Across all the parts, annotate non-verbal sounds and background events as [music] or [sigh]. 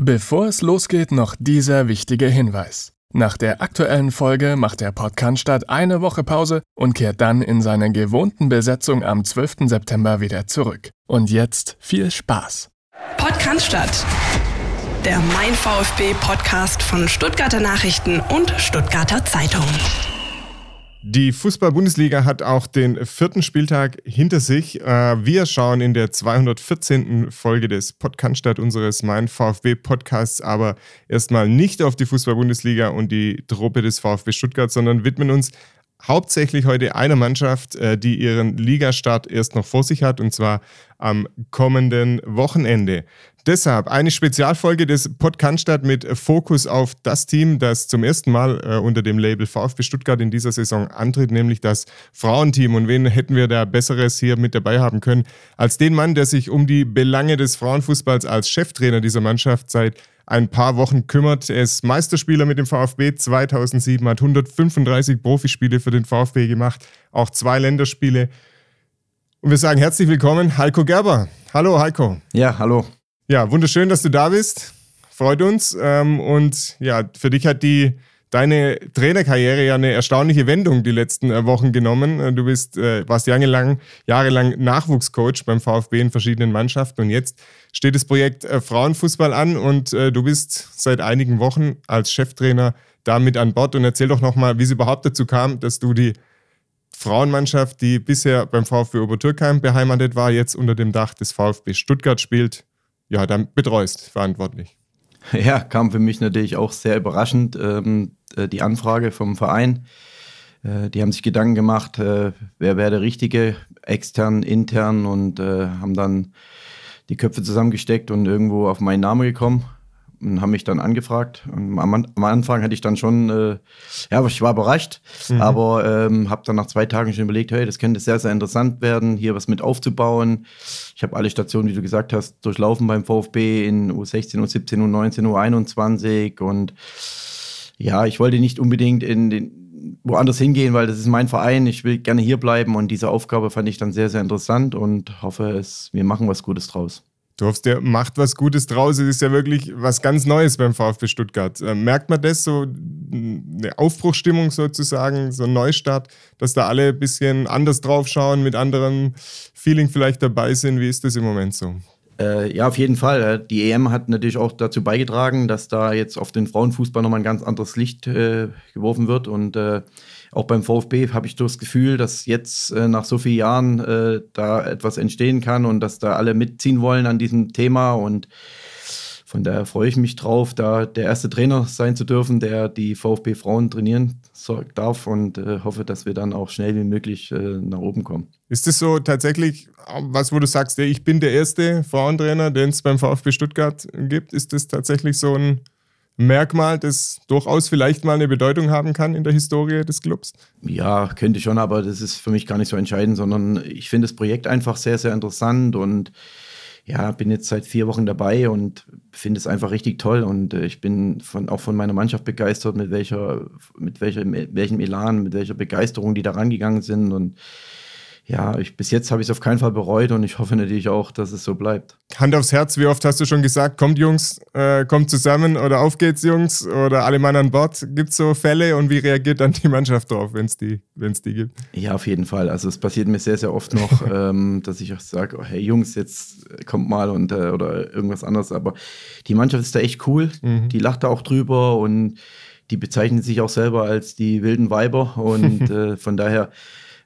Bevor es losgeht, noch dieser wichtige Hinweis. Nach der aktuellen Folge macht der Podcast eine Woche Pause und kehrt dann in seiner gewohnten Besetzung am 12. September wieder zurück. Und jetzt viel Spaß. Podcast Der Mein VfB Podcast von Stuttgarter Nachrichten und Stuttgarter Zeitung. Die Fußball-Bundesliga hat auch den vierten Spieltag hinter sich. Äh, wir schauen in der 214. Folge des Podcast unseres Mein VfB Podcasts aber erstmal nicht auf die Fußball-Bundesliga und die Truppe des VfB Stuttgart, sondern widmen uns hauptsächlich heute einer Mannschaft, äh, die ihren Ligastart erst noch vor sich hat, und zwar am kommenden Wochenende. Deshalb eine Spezialfolge des Podcast mit Fokus auf das Team, das zum ersten Mal äh, unter dem Label VfB Stuttgart in dieser Saison antritt, nämlich das Frauenteam. Und wen hätten wir da Besseres hier mit dabei haben können, als den Mann, der sich um die Belange des Frauenfußballs als Cheftrainer dieser Mannschaft seit ein paar Wochen kümmert. Er ist Meisterspieler mit dem VfB 2007, hat 135 Profispiele für den VfB gemacht, auch zwei Länderspiele. Und wir sagen herzlich willkommen, Heiko Gerber. Hallo, Heiko. Ja, hallo. Ja, wunderschön, dass du da bist. Freut uns. Ähm, und ja, für dich hat die deine Trainerkarriere ja eine erstaunliche Wendung die letzten äh, Wochen genommen. Äh, du bist, äh, warst jahrelang, jahrelang Nachwuchscoach beim VfB in verschiedenen Mannschaften und jetzt steht das Projekt Frauenfußball an und du bist seit einigen Wochen als Cheftrainer damit an Bord und erzähl doch nochmal, wie es überhaupt dazu kam, dass du die Frauenmannschaft, die bisher beim VfB Obertürkheim beheimatet war, jetzt unter dem Dach des VfB Stuttgart spielt, ja, dann betreust, verantwortlich. [laughs] Ja, kam für mich natürlich auch sehr überraschend, ähm, äh, die Anfrage vom Verein. Äh, die haben sich Gedanken gemacht, äh, wer wäre der Richtige, extern, intern und äh, haben dann die Köpfe zusammengesteckt und irgendwo auf meinen Namen gekommen und haben mich dann angefragt. Am, am, Anfang hatte ich dann schon, äh, ja, ich war überrascht, mhm. aber ähm, habe dann nach zwei Tagen schon überlegt, hey, das könnte sehr, sehr interessant werden, hier was mit aufzubauen. Ich habe alle Stationen, wie du gesagt hast, durchlaufen beim VfB in U16, U17, U19, U21 und ja, ich wollte nicht unbedingt in den, woanders hingehen, weil das ist mein Verein. Ich will gerne hier bleiben und diese Aufgabe fand ich dann sehr, sehr interessant und hoffe, es, wir machen was Gutes draus. Du hoffst, der macht was Gutes draus. Es ist ja wirklich was ganz Neues beim VfB Stuttgart. Äh, merkt man das so, eine Aufbruchstimmung sozusagen, so ein Neustart, dass da alle ein bisschen anders drauf schauen, mit anderem Feeling vielleicht dabei sind? Wie ist das im Moment so? Äh, ja, auf jeden Fall. Die EM hat natürlich auch dazu beigetragen, dass da jetzt auf den Frauenfußball nochmal ein ganz anderes Licht äh, geworfen wird und äh, auch beim VfB habe ich das Gefühl, dass jetzt äh, nach so vielen Jahren äh, da etwas entstehen kann und dass da alle mitziehen wollen an diesem Thema. Und von daher freue ich mich drauf, da der erste Trainer sein zu dürfen, der die VfB Frauen trainieren darf und äh, hoffe, dass wir dann auch schnell wie möglich äh, nach oben kommen. Ist das so tatsächlich was, wo du sagst, ich bin der erste Frauentrainer, den es beim VfB Stuttgart gibt? Ist das tatsächlich so ein Merkmal, das durchaus vielleicht mal eine Bedeutung haben kann in der Historie des Clubs? Ja, könnte schon, aber das ist für mich gar nicht so entscheidend, sondern ich finde das Projekt einfach sehr, sehr interessant und ja, bin jetzt seit vier Wochen dabei und finde es einfach richtig toll und äh, ich bin von, auch von meiner Mannschaft begeistert, mit welcher, mit welcher, welchem Elan, mit welcher Begeisterung die da rangegangen sind und ja, ich, bis jetzt habe ich es auf keinen Fall bereut und ich hoffe natürlich auch, dass es so bleibt. Hand aufs Herz, wie oft hast du schon gesagt, kommt Jungs, äh, kommt zusammen oder auf geht's Jungs oder alle Mann an Bord? Gibt es so Fälle und wie reagiert dann die Mannschaft drauf, wenn es die, wenn's die gibt? Ja, auf jeden Fall. Also es passiert mir sehr, sehr oft noch, [laughs] ähm, dass ich auch sage, oh, hey Jungs, jetzt kommt mal und äh, oder irgendwas anderes. Aber die Mannschaft ist da echt cool, mhm. die lacht da auch drüber und die bezeichnen sich auch selber als die wilden Weiber und [laughs] äh, von daher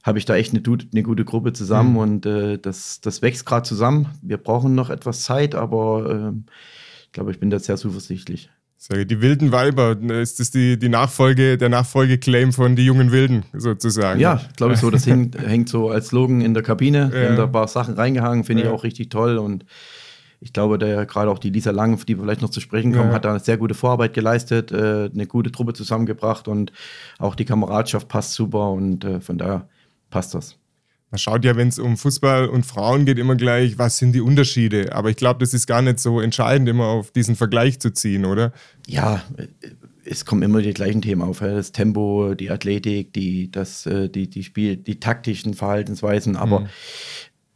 habe ich da echt eine, eine, gute Gruppe zusammen mhm. und äh, das, das wächst gerade zusammen. Wir brauchen noch etwas Zeit, aber äh, ich glaube, ich bin da sehr zuversichtlich. Die wilden Weiber, ist das die, die Nachfolge, der Nachfolgeclaim von die jungen Wilden sozusagen? Ja, glaube ich so. Das [laughs] hängt, hängt so als Slogan in der Kabine. Ja. Wir haben da ein paar Sachen reingehangen, finde ja. ich auch richtig toll. Und ich glaube, der gerade auch die Lisa Lang, die wir vielleicht noch zu sprechen kommen, ja. hat da eine sehr gute Vorarbeit geleistet, äh, eine gute Truppe zusammengebracht und auch die Kameradschaft passt super. Und äh, von daher passt das. Man schaut ja, wenn es um Fußball und Frauen geht, immer gleich, was sind die Unterschiede. Aber ich glaube, das ist gar nicht so entscheidend, immer auf diesen Vergleich zu ziehen, oder? Ja, es kommen immer die gleichen Themen auf. Das Tempo, die Athletik, die, das, äh, die, die, Spiel, die taktischen Verhaltensweisen. Aber mhm.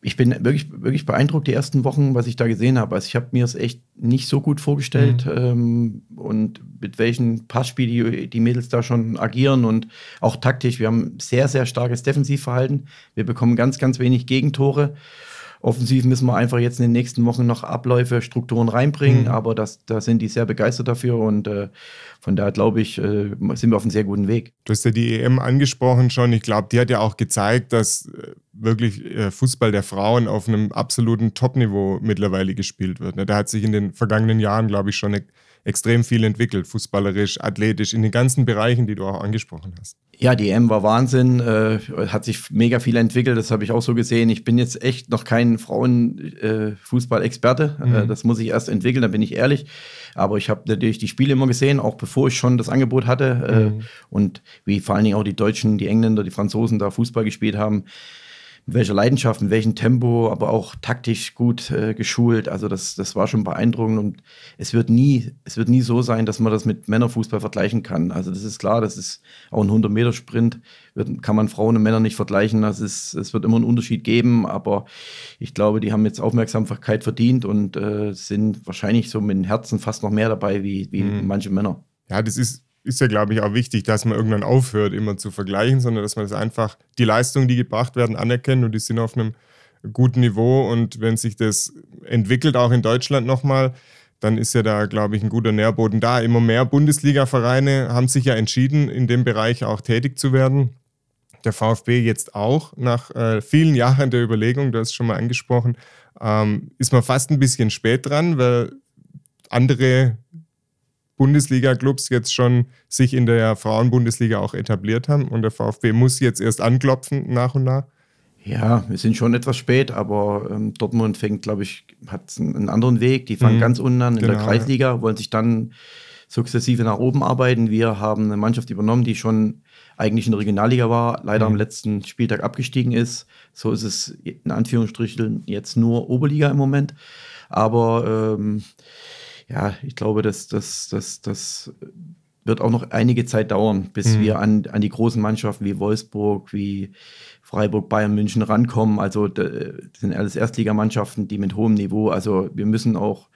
Ich bin wirklich, wirklich beeindruckt die ersten Wochen, was ich da gesehen habe. Also ich habe mir es echt nicht so gut vorgestellt mhm. ähm, und mit welchen Passspiel die, die Mädels da schon agieren und auch taktisch. Wir haben sehr, sehr starkes Defensivverhalten. Wir bekommen ganz, ganz wenig Gegentore. Offensiv müssen wir einfach jetzt in den nächsten Wochen noch Abläufe, Strukturen reinbringen, mhm. aber das, da sind die sehr begeistert dafür und äh, von daher glaube ich, äh, sind wir auf einem sehr guten Weg. Du hast ja die EM angesprochen schon. Ich glaube, die hat ja auch gezeigt, dass äh, wirklich äh, Fußball der Frauen auf einem absoluten Top-Niveau mittlerweile gespielt wird. Ne? Da hat sich in den vergangenen Jahren, glaube ich, schon eine extrem viel entwickelt, fußballerisch, athletisch, in den ganzen Bereichen, die du auch angesprochen hast. Ja, die EM war Wahnsinn, äh, hat sich mega viel entwickelt, das habe ich auch so gesehen. Ich bin jetzt echt noch kein Frauenfußball-Experte, äh, mhm. äh, das muss ich erst entwickeln, da bin ich ehrlich. Aber ich habe natürlich die Spiele immer gesehen, auch bevor ich schon das Angebot hatte. Äh, mhm. und wie vor allen Dingen auch die Deutschen, die Engländer, die Franzosen da Fußball gespielt haben mit welcher Leidenschaft, mit welchem Tempo, aber auch taktisch gut äh, geschult. Also das, das war schon beeindruckend und es wird nie, es wird nie so sein, dass man das mit Männerfußball vergleichen kann. Also das ist klar, das ist auch ein 100-Meter-Sprint, kann man Frauen und Männer nicht vergleichen. Das ist, es wird immer einen Unterschied geben, aber ich glaube, die haben jetzt Aufmerksamkeit verdient und äh, sind wahrscheinlich so mit dem Herzen fast noch mehr dabei wie, wie mhm. manche Männer. Ja, das ist ist ja, glaube ich, auch wichtig, dass man irgendwann aufhört, immer zu vergleichen, sondern dass man das einfach, die Leistungen, die gebracht werden, anerkennt und die sind auf einem guten Niveau. Und wenn sich das entwickelt, auch in Deutschland nochmal, dann ist ja da, glaube ich, ein guter Nährboden da. Immer mehr Bundesliga-Vereine haben sich ja entschieden, in dem Bereich auch tätig zu werden. Der VfB jetzt auch, nach äh, vielen Jahren der Überlegung, du hast es schon mal angesprochen, ähm, ist man fast ein bisschen spät dran, weil andere Bundesliga-Clubs jetzt schon sich in der Frauenbundesliga auch etabliert haben und der VfB muss jetzt erst anklopfen nach und nach? Ja, wir sind schon etwas spät, aber ähm, Dortmund fängt, glaube ich, hat einen anderen Weg. Die fangen mhm. ganz unten an in genau, der Kreisliga, wollen sich dann sukzessive nach oben arbeiten. Wir haben eine Mannschaft übernommen, die schon eigentlich in der Regionalliga war, leider mhm. am letzten Spieltag abgestiegen ist. So ist es in Anführungsstrichen jetzt nur Oberliga im Moment. Aber ähm, ja, ich glaube, dass das, das, das wird auch noch einige Zeit dauern, bis mhm. wir an, an die großen Mannschaften wie Wolfsburg, wie Freiburg, Bayern, München rankommen. Also das sind alles Erstligamannschaften, die mit hohem Niveau, also wir müssen auch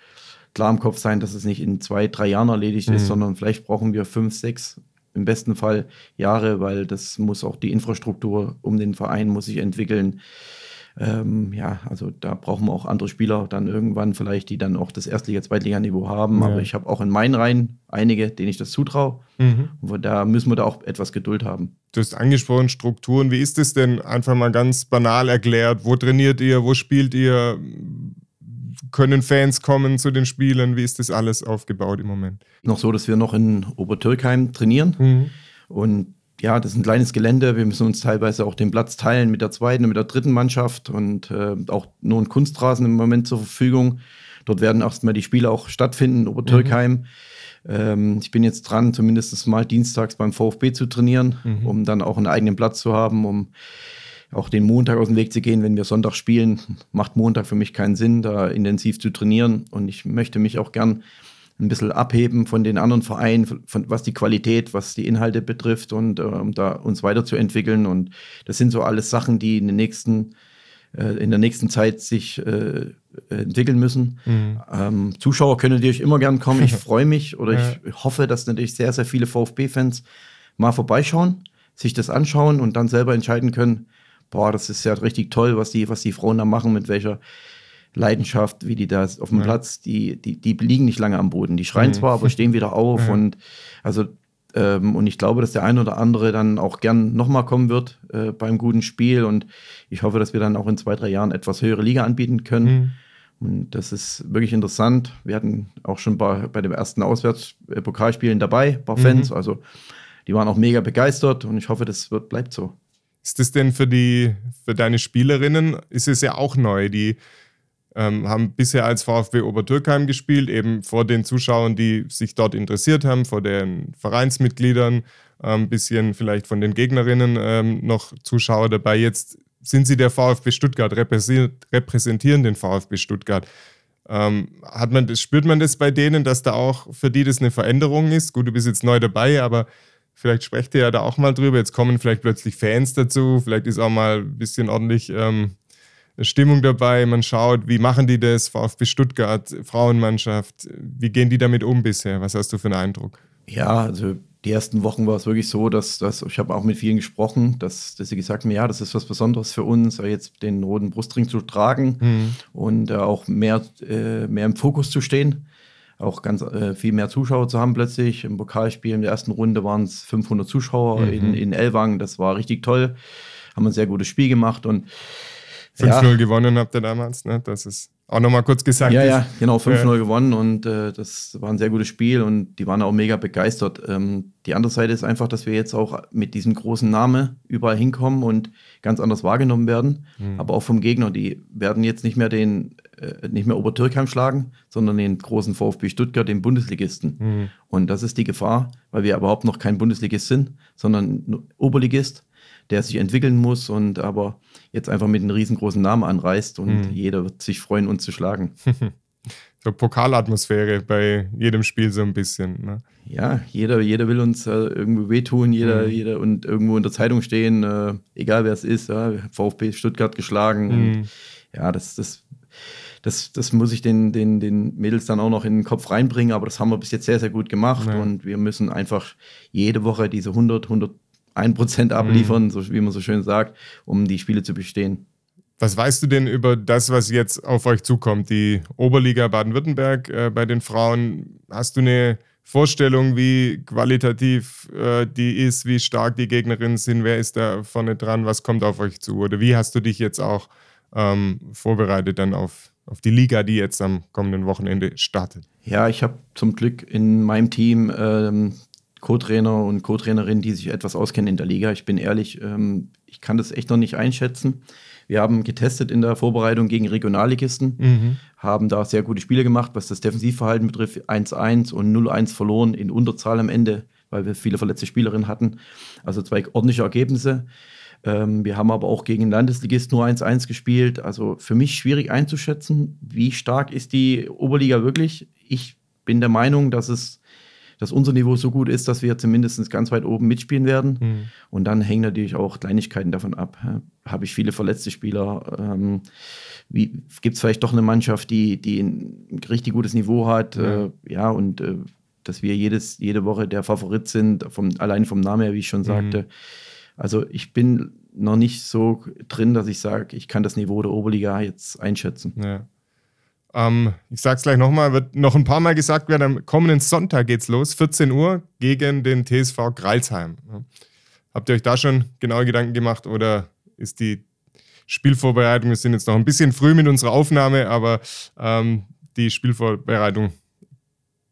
klar im Kopf sein, dass es nicht in zwei, drei Jahren erledigt mhm. ist, sondern vielleicht brauchen wir fünf, sechs, im besten Fall Jahre, weil das muss auch die Infrastruktur um den Verein muss sich entwickeln. Ähm, ja, also da brauchen wir auch andere Spieler dann irgendwann vielleicht, die dann auch das Erstliga-, Zweitliganiveau haben. Ja. Aber ich habe auch in meinen Reihen einige, denen ich das zutraue. Mhm. Und da müssen wir da auch etwas Geduld haben. Du hast angesprochen, Strukturen. Wie ist es denn einfach mal ganz banal erklärt? Wo trainiert ihr? Wo spielt ihr? Können Fans kommen zu den Spielen? Wie ist das alles aufgebaut im Moment? Noch so, dass wir noch in Obertürkheim trainieren. Mhm. Und ja, das ist ein kleines Gelände. Wir müssen uns teilweise auch den Platz teilen mit der zweiten und mit der dritten Mannschaft und äh, auch nur ein Kunstrasen im Moment zur Verfügung. Dort werden erstmal die Spiele auch stattfinden, Obertürkheim. Mhm. Ähm, ich bin jetzt dran, zumindest mal dienstags beim VfB zu trainieren, mhm. um dann auch einen eigenen Platz zu haben, um auch den Montag aus dem Weg zu gehen, wenn wir Sonntag spielen. Macht Montag für mich keinen Sinn, da intensiv zu trainieren. Und ich möchte mich auch gern ein bisschen abheben von den anderen Vereinen, von, was die Qualität, was die Inhalte betrifft und äh, um da uns weiterzuentwickeln. Und das sind so alles Sachen, die in den nächsten äh, in der nächsten Zeit sich äh, entwickeln müssen. Mhm. Ähm, Zuschauer können natürlich immer gern kommen. Ich [laughs] freue mich oder ja. ich hoffe, dass natürlich sehr, sehr viele VfB-Fans mal vorbeischauen, sich das anschauen und dann selber entscheiden können, boah, das ist ja richtig toll, was die, was die Frauen da machen, mit welcher Leidenschaft, wie die da auf dem ja. Platz, die, die, die liegen nicht lange am Boden. Die schreien mhm. zwar, aber stehen wieder auf [laughs] ja. und also ähm, und ich glaube, dass der eine oder andere dann auch gern nochmal kommen wird äh, beim guten Spiel und ich hoffe, dass wir dann auch in zwei, drei Jahren etwas höhere Liga anbieten können. Mhm. Und das ist wirklich interessant. Wir hatten auch schon bei, bei dem ersten Auswärtspokalspielen dabei, ein paar Fans. Mhm. Also die waren auch mega begeistert und ich hoffe, das wird, bleibt so. Ist das denn für die, für deine Spielerinnen, ist es ja auch neu, die ähm, haben bisher als VfB Obertürkheim gespielt, eben vor den Zuschauern, die sich dort interessiert haben, vor den Vereinsmitgliedern, ein ähm, bisschen vielleicht von den Gegnerinnen ähm, noch Zuschauer dabei. Jetzt sind sie der VfB Stuttgart, repräsentieren den VfB Stuttgart. Ähm, hat man das, spürt man das bei denen, dass da auch für die das eine Veränderung ist? Gut, du bist jetzt neu dabei, aber vielleicht sprecht ihr ja da auch mal drüber. Jetzt kommen vielleicht plötzlich Fans dazu, vielleicht ist auch mal ein bisschen ordentlich ähm, Stimmung dabei, man schaut, wie machen die das, VfB Stuttgart, Frauenmannschaft, wie gehen die damit um bisher? Was hast du für einen Eindruck? Ja, also die ersten Wochen war es wirklich so, dass, dass ich habe auch mit vielen gesprochen, dass, dass sie gesagt haben, ja, das ist was Besonderes für uns, jetzt den roten Brustring zu tragen mhm. und äh, auch mehr, äh, mehr im Fokus zu stehen. Auch ganz äh, viel mehr Zuschauer zu haben plötzlich. Im Pokalspiel in der ersten Runde waren es 500 Zuschauer mhm. in, in Elwang. Das war richtig toll. Haben ein sehr gutes Spiel gemacht und 5-0 ja. gewonnen habt ihr damals, ne? Das ist auch nochmal kurz gesagt. Ja, ja, genau, 5-0 ja. gewonnen und äh, das war ein sehr gutes Spiel und die waren auch mega begeistert. Ähm, die andere Seite ist einfach, dass wir jetzt auch mit diesem großen Namen überall hinkommen und ganz anders wahrgenommen werden. Mhm. Aber auch vom Gegner, die werden jetzt nicht mehr den, äh, nicht mehr Obertürkheim schlagen, sondern den großen VfB Stuttgart, den Bundesligisten. Mhm. Und das ist die Gefahr, weil wir überhaupt noch kein Bundesligist sind, sondern Oberligist der sich entwickeln muss und aber jetzt einfach mit einem riesengroßen Namen anreißt und mhm. jeder wird sich freuen, uns zu schlagen. [laughs] so Pokalatmosphäre bei jedem Spiel so ein bisschen. Ne? Ja, jeder, jeder will uns äh, irgendwo wehtun, jeder, mhm. jeder und irgendwo in der Zeitung stehen, äh, egal wer es ist, ja, VfB Stuttgart geschlagen. Mhm. ja, das, das, das, das muss ich den, den, den Mädels dann auch noch in den Kopf reinbringen, aber das haben wir bis jetzt sehr, sehr gut gemacht ja. und wir müssen einfach jede Woche diese 100, 100 ein Prozent abliefern, mhm. so wie man so schön sagt, um die Spiele zu bestehen. Was weißt du denn über das, was jetzt auf euch zukommt? Die Oberliga Baden-Württemberg äh, bei den Frauen. Hast du eine Vorstellung, wie qualitativ äh, die ist, wie stark die Gegnerinnen sind? Wer ist da vorne dran? Was kommt auf euch zu? Oder wie hast du dich jetzt auch ähm, vorbereitet dann auf, auf die Liga, die jetzt am kommenden Wochenende startet? Ja, ich habe zum Glück in meinem Team ähm, Co-Trainer und Co-Trainerinnen, die sich etwas auskennen in der Liga. Ich bin ehrlich, ähm, ich kann das echt noch nicht einschätzen. Wir haben getestet in der Vorbereitung gegen Regionalligisten, mhm. haben da sehr gute Spiele gemacht, was das Defensivverhalten betrifft. 1-1 und 0-1 verloren in Unterzahl am Ende, weil wir viele verletzte Spielerinnen hatten. Also zwei ordentliche Ergebnisse. Ähm, wir haben aber auch gegen Landesligisten nur 1-1 gespielt. Also für mich schwierig einzuschätzen, wie stark ist die Oberliga wirklich. Ich bin der Meinung, dass es dass unser Niveau so gut ist, dass wir zumindest ganz weit oben mitspielen werden. Mhm. Und dann hängen natürlich auch Kleinigkeiten davon ab. Habe ich viele verletzte Spieler? Ähm, Gibt es vielleicht doch eine Mannschaft, die, die ein richtig gutes Niveau hat? Ja, äh, ja und äh, dass wir jedes, jede Woche der Favorit sind, vom, allein vom Namen her, wie ich schon sagte. Mhm. Also ich bin noch nicht so drin, dass ich sage, ich kann das Niveau der Oberliga jetzt einschätzen. Ja. Ähm, ich sage es gleich nochmal, wird noch ein paar Mal gesagt werden, am kommenden Sonntag geht's los, 14 Uhr gegen den TSV Greilsheim. Habt ihr euch da schon genaue Gedanken gemacht oder ist die Spielvorbereitung, wir sind jetzt noch ein bisschen früh mit unserer Aufnahme, aber ähm, die Spielvorbereitung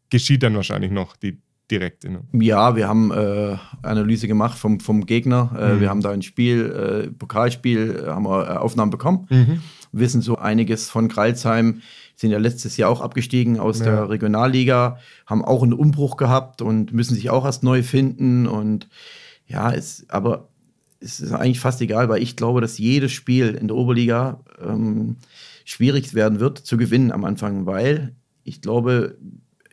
geschieht dann wahrscheinlich noch, die direkte. Ne? Ja, wir haben äh, Analyse gemacht vom, vom Gegner. Äh, mhm. Wir haben da ein Spiel, äh, Pokalspiel, haben wir äh, Aufnahmen bekommen. Mhm. Wissen so einiges von Kreilsheim sind ja letztes Jahr auch abgestiegen aus ja. der Regionalliga, haben auch einen Umbruch gehabt und müssen sich auch erst neu finden. Und ja, es, aber es ist eigentlich fast egal, weil ich glaube, dass jedes Spiel in der Oberliga ähm, schwierig werden wird zu gewinnen am Anfang, weil ich glaube,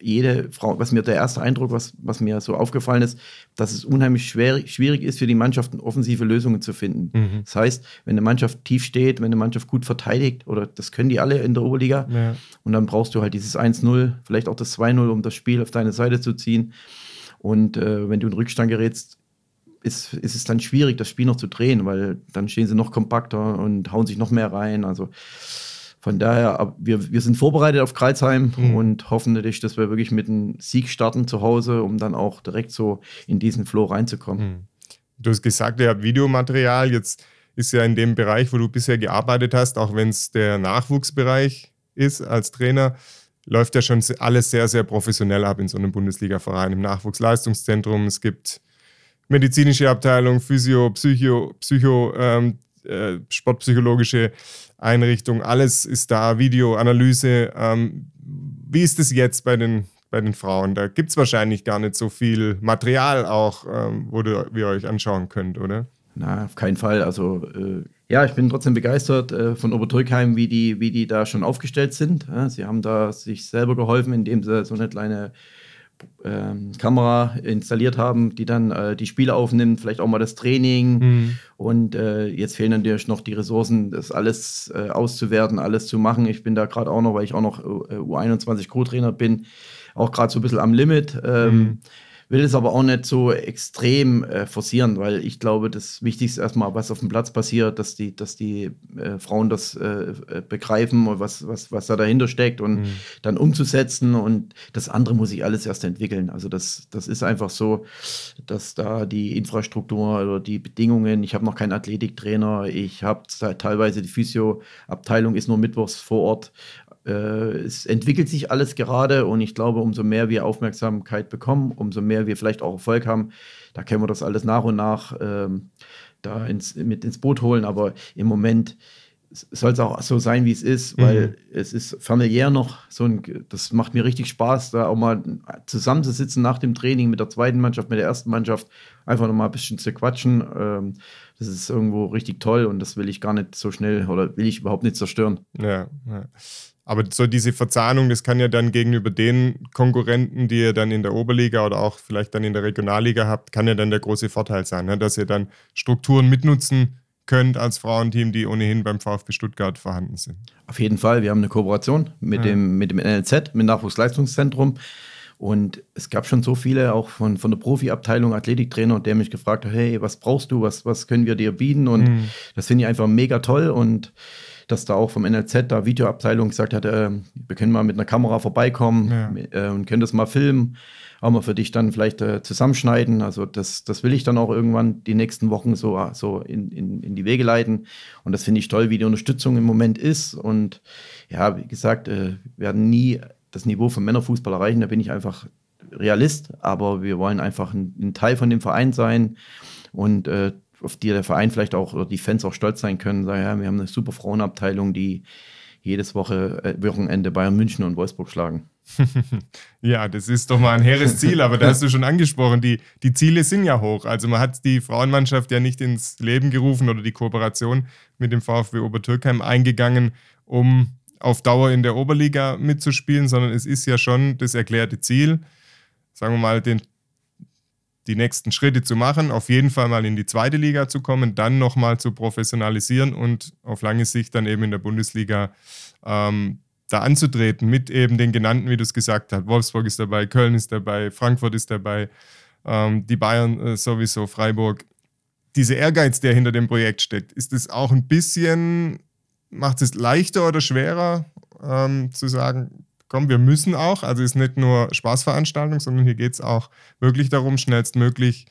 jede Frau, was mir der erste Eindruck, was, was mir so aufgefallen ist, dass es unheimlich schwer, schwierig ist für die Mannschaften, offensive Lösungen zu finden. Mhm. Das heißt, wenn eine Mannschaft tief steht, wenn eine Mannschaft gut verteidigt, oder das können die alle in der Oberliga, ja. und dann brauchst du halt dieses 1-0, vielleicht auch das 2-0, um das Spiel auf deine Seite zu ziehen. Und äh, wenn du in Rückstand gerätst, ist, ist es dann schwierig, das Spiel noch zu drehen, weil dann stehen sie noch kompakter und hauen sich noch mehr rein. Also von daher, wir, wir sind vorbereitet auf Kreuzheim mhm. und hoffen natürlich, dass wir wirklich mit einem Sieg starten zu Hause, um dann auch direkt so in diesen Flow reinzukommen. Mhm. Du hast gesagt, ihr habt Videomaterial. Jetzt ist ja in dem Bereich, wo du bisher gearbeitet hast, auch wenn es der Nachwuchsbereich ist als Trainer, läuft ja schon alles sehr, sehr professionell ab in so einem Bundesliga-Verein, im Nachwuchsleistungszentrum. Es gibt medizinische Abteilung, Physio, Psycho, Psycho ähm, äh, sportpsychologische Einrichtung, alles ist da, Videoanalyse. Ähm, wie ist es jetzt bei den, bei den Frauen? Da gibt es wahrscheinlich gar nicht so viel Material auch, ähm, wo du, ihr euch anschauen könnt, oder? Na, auf keinen Fall. Also äh, ja, ich bin trotzdem begeistert äh, von Obertürkheim, wie die, wie die da schon aufgestellt sind. Ja, sie haben da sich selber geholfen, indem sie so eine kleine ähm, Kamera installiert haben, die dann äh, die Spiele aufnimmt, vielleicht auch mal das Training. Mhm. Und äh, jetzt fehlen natürlich noch die Ressourcen, das alles äh, auszuwerten, alles zu machen. Ich bin da gerade auch noch, weil ich auch noch äh, U21 Co-Trainer bin, auch gerade so ein bisschen am Limit. Ähm, mhm will es aber auch nicht so extrem äh, forcieren, weil ich glaube, das Wichtigste erstmal, was auf dem Platz passiert, dass die, dass die äh, Frauen das äh, äh begreifen und was, was, was da dahinter steckt und mhm. dann umzusetzen und das andere muss ich alles erst entwickeln. Also das, das ist einfach so, dass da die Infrastruktur oder die Bedingungen, ich habe noch keinen Athletiktrainer, ich habe teilweise die Physioabteilung ist nur mittwochs vor Ort, es entwickelt sich alles gerade und ich glaube, umso mehr wir Aufmerksamkeit bekommen, umso mehr wir vielleicht auch Erfolg haben, da können wir das alles nach und nach ähm, da ins, mit ins Boot holen. Aber im Moment soll es auch so sein, wie es ist, weil mhm. es ist familiär noch so ein, das macht mir richtig Spaß, da auch mal zusammenzusitzen nach dem Training mit der zweiten Mannschaft, mit der ersten Mannschaft, einfach noch mal ein bisschen zu quatschen. Ähm, das ist irgendwo richtig toll und das will ich gar nicht so schnell oder will ich überhaupt nicht zerstören. Ja, ja. Aber so diese Verzahnung, das kann ja dann gegenüber den Konkurrenten, die ihr dann in der Oberliga oder auch vielleicht dann in der Regionalliga habt, kann ja dann der große Vorteil sein, ne? dass ihr dann Strukturen mitnutzen könnt als Frauenteam, die ohnehin beim VfB Stuttgart vorhanden sind. Auf jeden Fall. Wir haben eine Kooperation mit, ja. dem, mit dem NLZ, mit dem Nachwuchsleistungszentrum. Und es gab schon so viele, auch von, von der Profiabteilung, Athletiktrainer, der mich gefragt hat, hey, was brauchst du, was, was können wir dir bieten? Und mhm. das finde ich einfach mega toll. Und dass da auch vom NLZ da Videoabteilung gesagt hat, äh, wir können mal mit einer Kamera vorbeikommen ja. äh, und können das mal filmen, auch mal für dich dann vielleicht äh, zusammenschneiden. Also das, das will ich dann auch irgendwann die nächsten Wochen so, so in, in, in die Wege leiten. Und das finde ich toll, wie die Unterstützung im Moment ist. Und ja, wie gesagt, äh, wir werden nie das Niveau vom Männerfußball erreichen. Da bin ich einfach Realist, aber wir wollen einfach ein, ein Teil von dem Verein sein. Und äh, auf die der Verein vielleicht auch oder die Fans auch stolz sein können. Sagen, ja, wir haben eine super Frauenabteilung, die jedes Woche, äh, Wochenende Bayern München und Wolfsburg schlagen. [laughs] ja, das ist doch mal ein hehres Ziel, aber da hast du schon angesprochen, die, die Ziele sind ja hoch. Also man hat die Frauenmannschaft ja nicht ins Leben gerufen oder die Kooperation mit dem VfB Obertürkheim eingegangen, um auf Dauer in der Oberliga mitzuspielen, sondern es ist ja schon das erklärte Ziel, sagen wir mal, den die nächsten Schritte zu machen, auf jeden Fall mal in die zweite Liga zu kommen, dann nochmal zu professionalisieren und auf lange Sicht dann eben in der Bundesliga ähm, da anzutreten mit eben den genannten, wie du es gesagt hast. Wolfsburg ist dabei, Köln ist dabei, Frankfurt ist dabei, ähm, die Bayern äh, sowieso, Freiburg. Dieser Ehrgeiz, der hinter dem Projekt steckt, ist es auch ein bisschen, macht es leichter oder schwerer ähm, zu sagen, komm, wir müssen auch, also ist nicht nur Spaßveranstaltung, sondern hier geht es auch wirklich darum, schnellstmöglich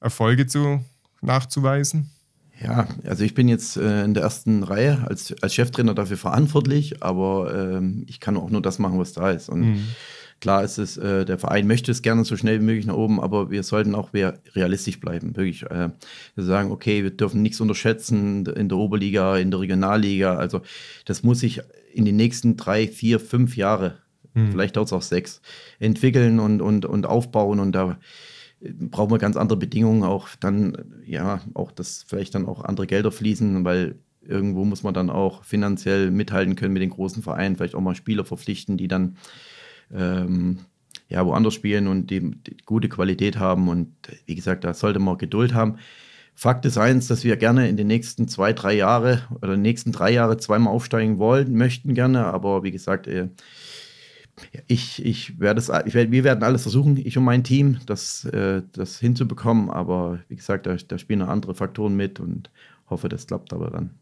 Erfolge zu, nachzuweisen? Ja, also ich bin jetzt äh, in der ersten Reihe als, als Cheftrainer dafür verantwortlich, aber ähm, ich kann auch nur das machen, was da ist. Und mhm. klar ist es, äh, der Verein möchte es gerne so schnell wie möglich nach oben, aber wir sollten auch realistisch bleiben. Wirklich äh, wir sagen, okay, wir dürfen nichts unterschätzen in der Oberliga, in der Regionalliga. Also das muss sich in den nächsten drei, vier, fünf Jahre, hm. vielleicht dauert es auch sechs, entwickeln und, und, und aufbauen. Und da brauchen wir ganz andere Bedingungen, auch dann, ja, auch dass vielleicht dann auch andere Gelder fließen, weil irgendwo muss man dann auch finanziell mithalten können mit den großen Vereinen, vielleicht auch mal Spieler verpflichten, die dann ähm, ja, woanders spielen und die, die, gute Qualität haben. Und wie gesagt, da sollte man Geduld haben. Fakt ist eins, dass wir gerne in den nächsten zwei, drei Jahre oder nächsten drei Jahre zweimal aufsteigen wollen, möchten gerne, aber wie gesagt, äh, ich, ich werde es, ich werde, wir werden alles versuchen, ich und mein Team, das, äh, das hinzubekommen, aber wie gesagt, da, da spielen noch andere Faktoren mit und hoffe, das klappt aber dann.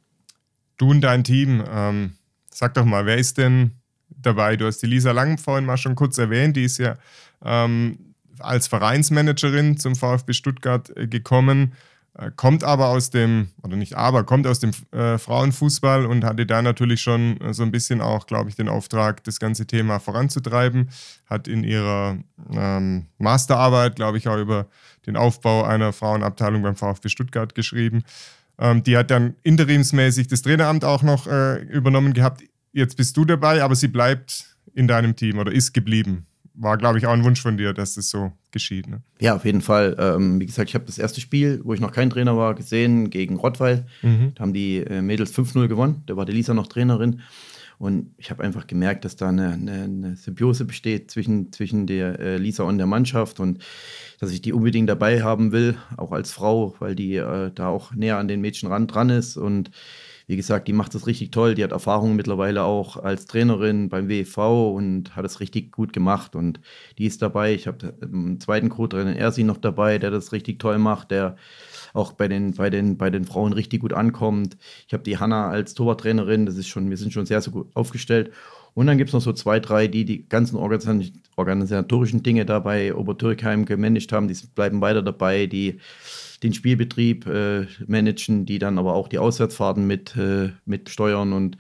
Du und dein Team, ähm, sag doch mal, wer ist denn dabei? Du hast die Lisa Lang vorhin mal schon kurz erwähnt, die ist ja ähm, als Vereinsmanagerin zum VfB Stuttgart äh, gekommen. Äh, kommt aber aus dem, oder nicht aber, kommt aus dem äh, Frauenfußball und hatte da natürlich schon äh, so ein bisschen auch, glaube ich, den Auftrag, das ganze Thema voranzutreiben. Hat in ihrer ähm, Masterarbeit, glaube ich, auch über den Aufbau einer Frauenabteilung beim VfB Stuttgart geschrieben. Ähm, die hat dann interimsmäßig das Traineramt auch noch äh, übernommen gehabt. Jetzt bist du dabei, aber sie bleibt in deinem Team oder ist geblieben war, glaube ich, auch ein Wunsch von dir, dass das so geschieht. Ne? Ja, auf jeden Fall. Ähm, wie gesagt, ich habe das erste Spiel, wo ich noch kein Trainer war, gesehen gegen Rottweil. Mhm. Da haben die äh, Mädels 5-0 gewonnen. Da war die Lisa noch Trainerin. Und ich habe einfach gemerkt, dass da eine, eine, eine, Symbiose besteht zwischen, zwischen der äh, Lisa und der Mannschaft und dass ich die unbedingt dabei haben will, auch als Frau, weil die äh, da auch näher an den Mädchen ran dran ist. Und wie gesagt, die macht das richtig toll. Die hat Erfahrung mittlerweile auch als Trainerin beim WV und hat es richtig gut gemacht. Und die ist dabei. Ich habe einen zweiten Co-Trainer Ersi noch dabei, der das richtig toll macht, der auch bei den, bei den, bei den Frauen richtig gut ankommt. Ich habe die Hanna als Torwarttrainerin, das ist schon, wir sind schon sehr, sehr gut aufgestellt. Und dann gibt es noch so zwei, drei, die die ganzen organisatorischen Dinge dabei Obertürkheim gemanagt haben, die bleiben weiter dabei, die den Spielbetrieb äh, managen, die dann aber auch die Auswärtsfahrten mit, äh, mit steuern und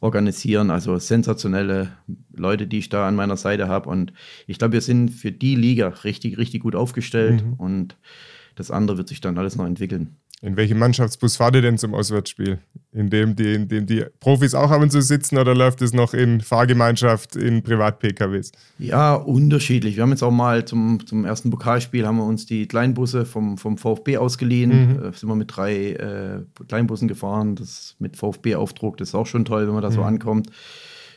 organisieren. Also sensationelle Leute, die ich da an meiner Seite habe. Und ich glaube, wir sind für die Liga richtig, richtig gut aufgestellt. Mhm. Und das andere wird sich dann alles noch entwickeln. In welchem Mannschaftsbus fahrt ihr denn zum Auswärtsspiel? In dem, die, in dem die Profis auch ab und zu sitzen oder läuft es noch in Fahrgemeinschaft in Privat-PKWs? Ja, unterschiedlich. Wir haben jetzt auch mal zum, zum ersten Pokalspiel haben wir uns die Kleinbusse vom, vom VfB ausgeliehen. Mhm. Äh, sind wir mit drei äh, Kleinbussen gefahren. Das mit VfB-Aufdruck, das ist auch schon toll, wenn man da mhm. so ankommt.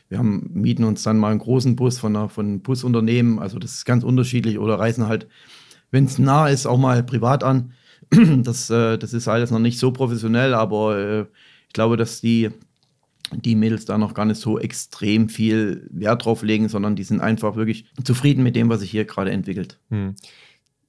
Wir haben, mieten uns dann mal einen großen Bus von, einer, von einem Busunternehmen. Also das ist ganz unterschiedlich. Oder reisen halt wenn es nah ist, auch mal privat an. [clears throat] Das, äh, das ist alles noch nicht so professionell, aber äh, ich glaube, dass die, die Mädels da noch gar nicht so extrem viel Wert drauf legen, sondern die sind einfach wirklich zufrieden mit dem, was sich hier gerade entwickelt. Hm.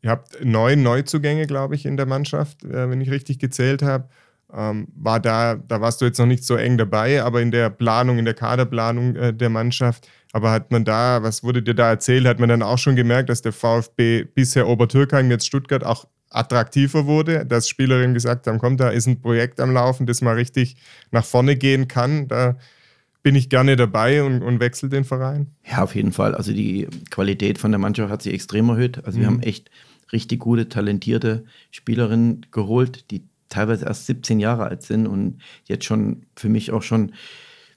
Ihr habt neun Neuzugänge, glaube ich, in der Mannschaft, äh, wenn ich richtig gezählt habe. Ähm, war da, da warst du jetzt noch nicht so eng dabei, aber in der Planung, in der Kaderplanung äh, der Mannschaft, aber hat man da, was wurde dir da erzählt, hat man dann auch schon gemerkt, dass der VfB bisher Obertürkheim, jetzt Stuttgart auch attraktiver wurde, dass Spielerinnen gesagt haben, komm, da ist ein Projekt am Laufen, das mal richtig nach vorne gehen kann. Da bin ich gerne dabei und, und wechsle den Verein. Ja, auf jeden Fall. Also die Qualität von der Mannschaft hat sich extrem erhöht. Also mhm. wir haben echt richtig gute, talentierte Spielerinnen geholt, die teilweise erst 17 Jahre alt sind und jetzt schon für mich auch schon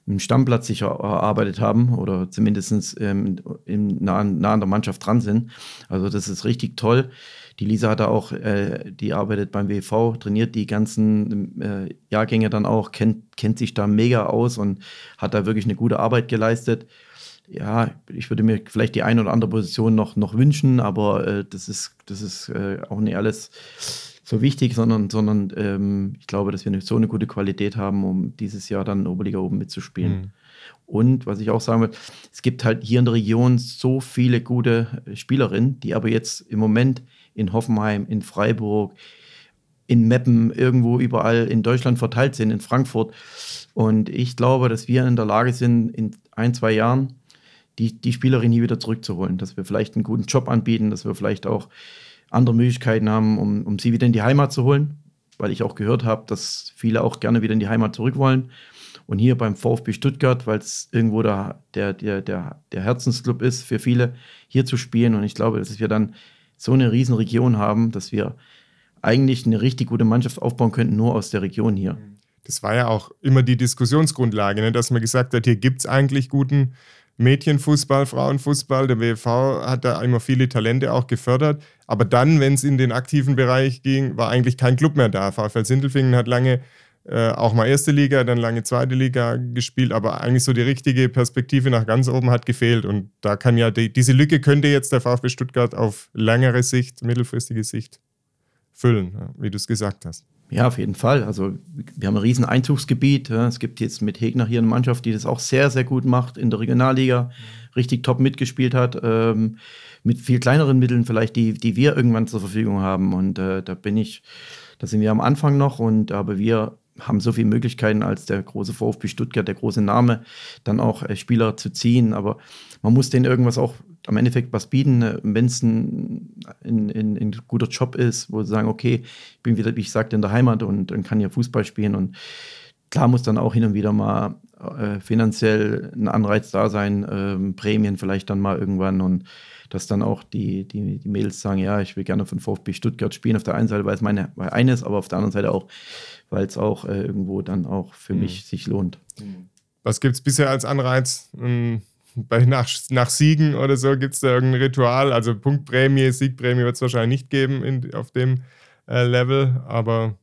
einen Stammplatz sich erarbeitet haben oder zumindest ähm, im, nah, nah, an der Mannschaft dran sind. Also das ist richtig toll. Die Lisa hat da auch, äh, die arbeitet beim WV, trainiert die ganzen äh, Jahrgänge dann auch, kennt, kennt sich da mega aus und hat da wirklich eine gute Arbeit geleistet. Ja, ich würde mir vielleicht die eine oder andere Position noch, noch wünschen, aber äh, das ist, das ist äh, auch nicht alles so wichtig, sondern, sondern ähm, ich glaube, dass wir eine, so eine gute Qualität haben, um dieses Jahr dann Oberliga oben mitzuspielen. Mhm. Und was ich auch sagen will, es gibt halt hier in der Region so viele gute Spielerinnen, die aber jetzt im Moment in Hoffenheim, in Freiburg, in Meppen, irgendwo überall in Deutschland verteilt sind, in Frankfurt. Und ich glaube, dass wir in der Lage sind, in ein, zwei Jahren die, die Spielerin hier wieder zurückzuholen, dass wir vielleicht einen guten Job anbieten, dass wir vielleicht auch andere Möglichkeiten haben, um, um sie wieder in die Heimat zu holen, weil ich auch gehört habe, dass viele auch gerne wieder in die Heimat zurück wollen. Und hier beim VfB Stuttgart, weil es irgendwo der, der, der, der Herzensclub ist für viele, hier zu spielen. Und ich glaube, dass wir dann so eine riesen Region haben, dass wir eigentlich eine richtig gute Mannschaft aufbauen könnten, nur aus der Region hier. Das war ja auch immer die Diskussionsgrundlage, ne? dass man gesagt hat, hier gibt es eigentlich guten Mädchenfußball, Frauenfußball. Der WV hat da immer viele Talente auch gefördert. Aber dann, wenn es in den aktiven Bereich ging, war eigentlich kein Club mehr da. VfL Sindelfingen hat lange äh, auch mal erste Liga, dann lange zweite Liga gespielt, aber eigentlich so die richtige Perspektive nach ganz oben hat gefehlt. Und da kann ja die, diese Lücke könnte jetzt der VfB Stuttgart auf längere Sicht, mittelfristige Sicht füllen, wie du es gesagt hast. Ja, auf jeden Fall. Also wir haben ein riesen Einzugsgebiet. Es gibt jetzt mit Hegner hier eine Mannschaft, die das auch sehr, sehr gut macht in der Regionalliga, richtig top mitgespielt hat, ähm, mit viel kleineren Mitteln vielleicht, die, die wir irgendwann zur Verfügung haben. Und äh, da bin ich, da sind wir am Anfang noch und aber wir haben so viele Möglichkeiten als der große VfB Stuttgart, der große Name, dann auch äh, Spieler zu ziehen. Aber man muss denen irgendwas auch am Endeffekt was bieten, äh, wenn es ein, ein, ein, ein, guter Job ist, wo sie sagen, okay, ich bin wieder, wie ich sagte, in der Heimat und, und kann hier Fußball spielen. Und klar muss dann auch hin und wieder mal äh, finanziell ein Anreiz da sein, ähm, Prämien vielleicht dann mal irgendwann und dass dann auch die, die, die Mädels sagen, ja, ich will gerne von VfB Stuttgart spielen. Auf der einen Seite, weil es meine weil eines, aber auf der anderen Seite auch, weil es auch äh, irgendwo dann auch für mhm. mich sich lohnt. Was gibt es bisher als Anreiz? Ähm, bei nach, nach Siegen oder so gibt es da irgendein Ritual? Also Punktprämie, Siegprämie wird es wahrscheinlich nicht geben in, auf dem äh, Level, aber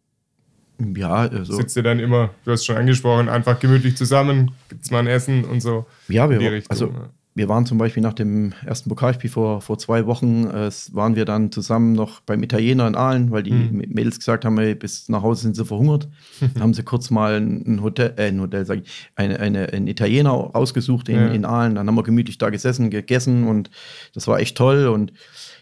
Ja, also. Sitzt ihr dann immer, du hast schon angesprochen, einfach gemütlich zusammen, gibt es mal ein Essen und so. Ja, wir, Richtung, also, ja. Wir waren zum Beispiel nach dem ersten Pokalspiel vor, vor zwei Wochen, äh, waren wir dann zusammen noch beim Italiener in Aalen, weil die mhm. Mädels gesagt haben, ey, bis nach Hause sind sie verhungert. [laughs] dann haben sie kurz mal ein Hotel, äh, ein Hotel, sag ich, eine, eine, einen Italiener ausgesucht in, ja. in Aalen. Dann haben wir gemütlich da gesessen, gegessen und das war echt toll und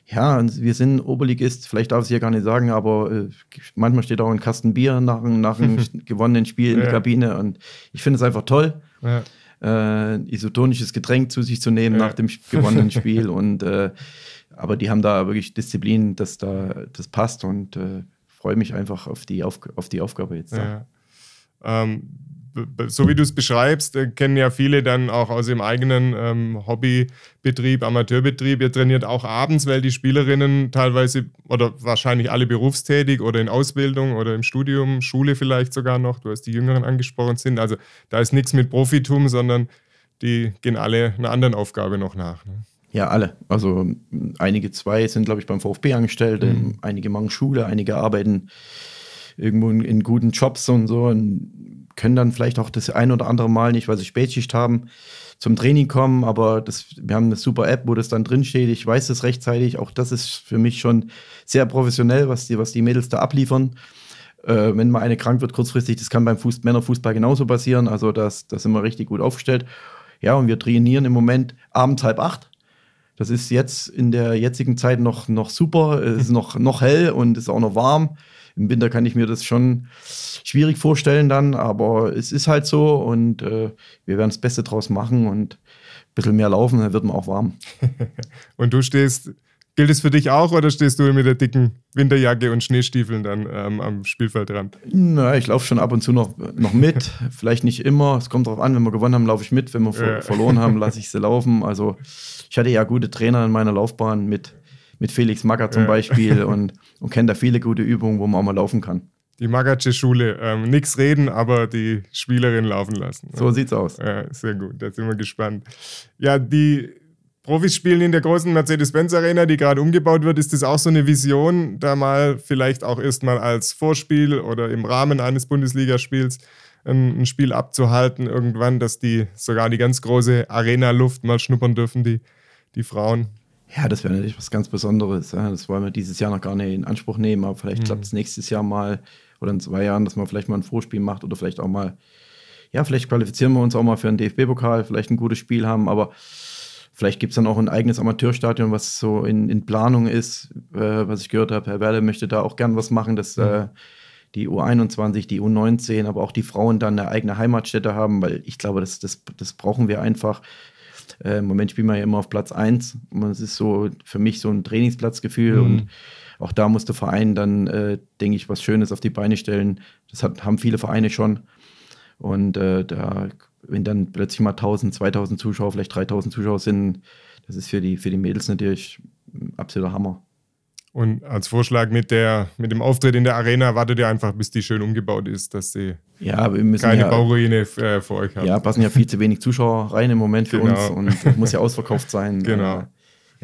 ja, wir sind Oberligist, vielleicht darf ich es hier gar nicht sagen, aber äh, manchmal steht auch ein Kasten Bier nach, nach [laughs] einem gewonnenen Spiel in ja. der Kabine und ich finde es einfach toll, ja. Äh, isotonisches Getränk zu sich zu nehmen ja. nach dem gewonnenen [laughs] Spiel und äh, aber die haben da wirklich Disziplin, dass da das passt und äh, freue mich einfach auf die, auf, auf die Aufgabe jetzt. Ähm, so wie du es beschreibst, äh, kennen ja viele dann auch aus ihrem eigenen ähm, Hobbybetrieb, Amateurbetrieb. Ihr trainiert auch abends, weil die Spielerinnen teilweise oder wahrscheinlich alle berufstätig oder in Ausbildung oder im Studium, Schule vielleicht sogar noch. Du hast die Jüngeren angesprochen sind. Also da ist nichts mit Profitum, sondern die gehen alle einer anderen Aufgabe noch nach. Ne? Ja, alle. Also einige zwei sind, glaube ich, beim VfB angestellt, mhm. einige machen Schule, einige arbeiten irgendwo in, in, guten Jobs und so und können dann vielleicht auch das ein oder andere Mal nicht, weil sie Spätschicht haben, zum Training kommen, aber das, wir haben eine super App, wo das dann drinsteht. Ich weiß es rechtzeitig. Auch das ist für mich schon sehr professionell, was die, was die Mädels da abliefern. Äh, wenn mal eine krank wird kurzfristig, das kann beim Fuß Männerfußball genauso passieren. Also das, das sind wir richtig gut aufgestellt. Ja, und wir trainieren im Moment abends halb acht. Das ist jetzt in der jetzigen Zeit noch, noch super. Es ist noch, noch hell und ist auch noch warm. Im Winter kann ich mir das schon schwierig vorstellen dann, aber es ist halt so und äh, wir werden das Beste draus machen und ein bisschen mehr laufen, dann wird man auch warm. [laughs] und du stehst, gilt es für dich auch oder stehst du mit der dicken Winterjacke und Schneestiefeln dann ähm, am Spielfeldrand? Na, ich laufe schon ab und zu noch, noch mit. [laughs] Vielleicht nicht immer. Es kommt darauf an, wenn wir gewonnen haben, laufe ich mit. Wenn wir ja. verloren haben, lasse ich sie laufen. Also ich hatte ja gute Trainer in meiner Laufbahn mit mit Felix Magger zum ja. Beispiel [laughs] und, und kenne da viele gute Übungen, wo man auch mal laufen kann. Die Magatsche Schule. Ähm, Nichts reden, aber die Spielerin laufen lassen. So sieht's aus. Ja, sehr gut, da sind wir gespannt. Ja, die Profis spielen in der großen Mercedes-Benz Arena, die gerade umgebaut wird. Ist das auch so eine Vision, da mal vielleicht auch erstmal als Vorspiel oder im Rahmen eines Bundesligaspiels ein, ein Spiel abzuhalten, irgendwann, dass die sogar die ganz große Arena-Luft mal schnuppern dürfen, die, die Frauen? Ja, das wäre natürlich was ganz Besonderes. Ja. Das wollen wir dieses Jahr noch gar nicht in Anspruch nehmen, aber vielleicht mhm. klappt es nächstes Jahr mal oder in zwei Jahren, dass man vielleicht mal ein Vorspiel macht oder vielleicht auch mal, ja, vielleicht qualifizieren wir uns auch mal für einen DFB-Pokal, vielleicht ein gutes Spiel haben, aber vielleicht gibt es dann auch ein eigenes Amateurstadion, was so in, in Planung ist, äh, was ich gehört habe. Herr Werle möchte da auch gern was machen, dass mhm. äh, die U21, die U19, aber auch die Frauen dann eine eigene Heimatstätte haben, weil ich glaube, das, das, das brauchen wir einfach. Äh, Im Moment spielen wir ja immer auf Platz 1. Und es ist so für mich so ein Trainingsplatzgefühl mhm. und auch da muss der Verein dann, äh, denke ich, was Schönes auf die Beine stellen. Das hat, haben viele Vereine schon. Und äh, da, wenn dann plötzlich mal 1000, 2000 Zuschauer, vielleicht 3000 Zuschauer sind, das ist für die, für die Mädels natürlich ein absoluter Hammer. Und als Vorschlag mit, der, mit dem Auftritt in der Arena wartet ihr einfach, bis die schön umgebaut ist, dass sie ja, keine ja, Bauruine äh, für euch haben. Ja, passen ja viel zu wenig Zuschauer rein im Moment für genau. uns und muss ja ausverkauft sein. [laughs] Genau. Äh,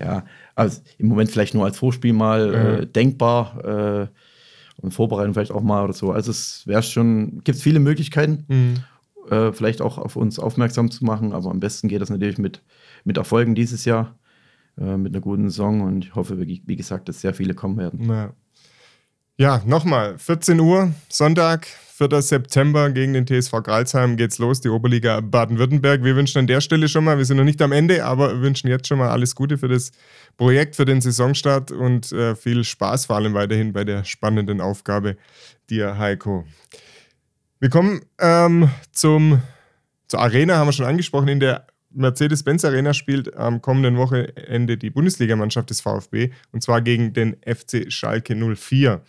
ja, also im Moment vielleicht nur als Vorspiel mal äh, denkbar äh, und Vorbereitung vielleicht auch mal oder so. Also es wäre schon, gibt viele Möglichkeiten, mhm. Äh, vielleicht auch auf uns aufmerksam zu machen, aber am besten geht das natürlich mit, mit Erfolgen dieses Jahr. Äh, mit einer guten Saison und ich hoffe, wie, wie gesagt, dass sehr viele kommen werden. Ja, ja nochmal, 14 Uhr, Sonntag, 4. September gegen den TSV Gralsheim geht's los, die Oberliga Baden-Württemberg. Wir wünschen an der Stelle schon mal, wir sind noch nicht am Ende, aber wünschen jetzt schon mal alles Gute für das Projekt, für den Saisonstart und äh, viel Spaß vor allem weiterhin bei der spannenden Aufgabe dir, Heiko. Wir kommen ähm, zum, zur Arena, haben wir schon angesprochen. In der Mercedes-Benz Arena spielt am kommenden Wochenende die Bundesligamannschaft des VfB und zwar gegen den FC Schalke 04.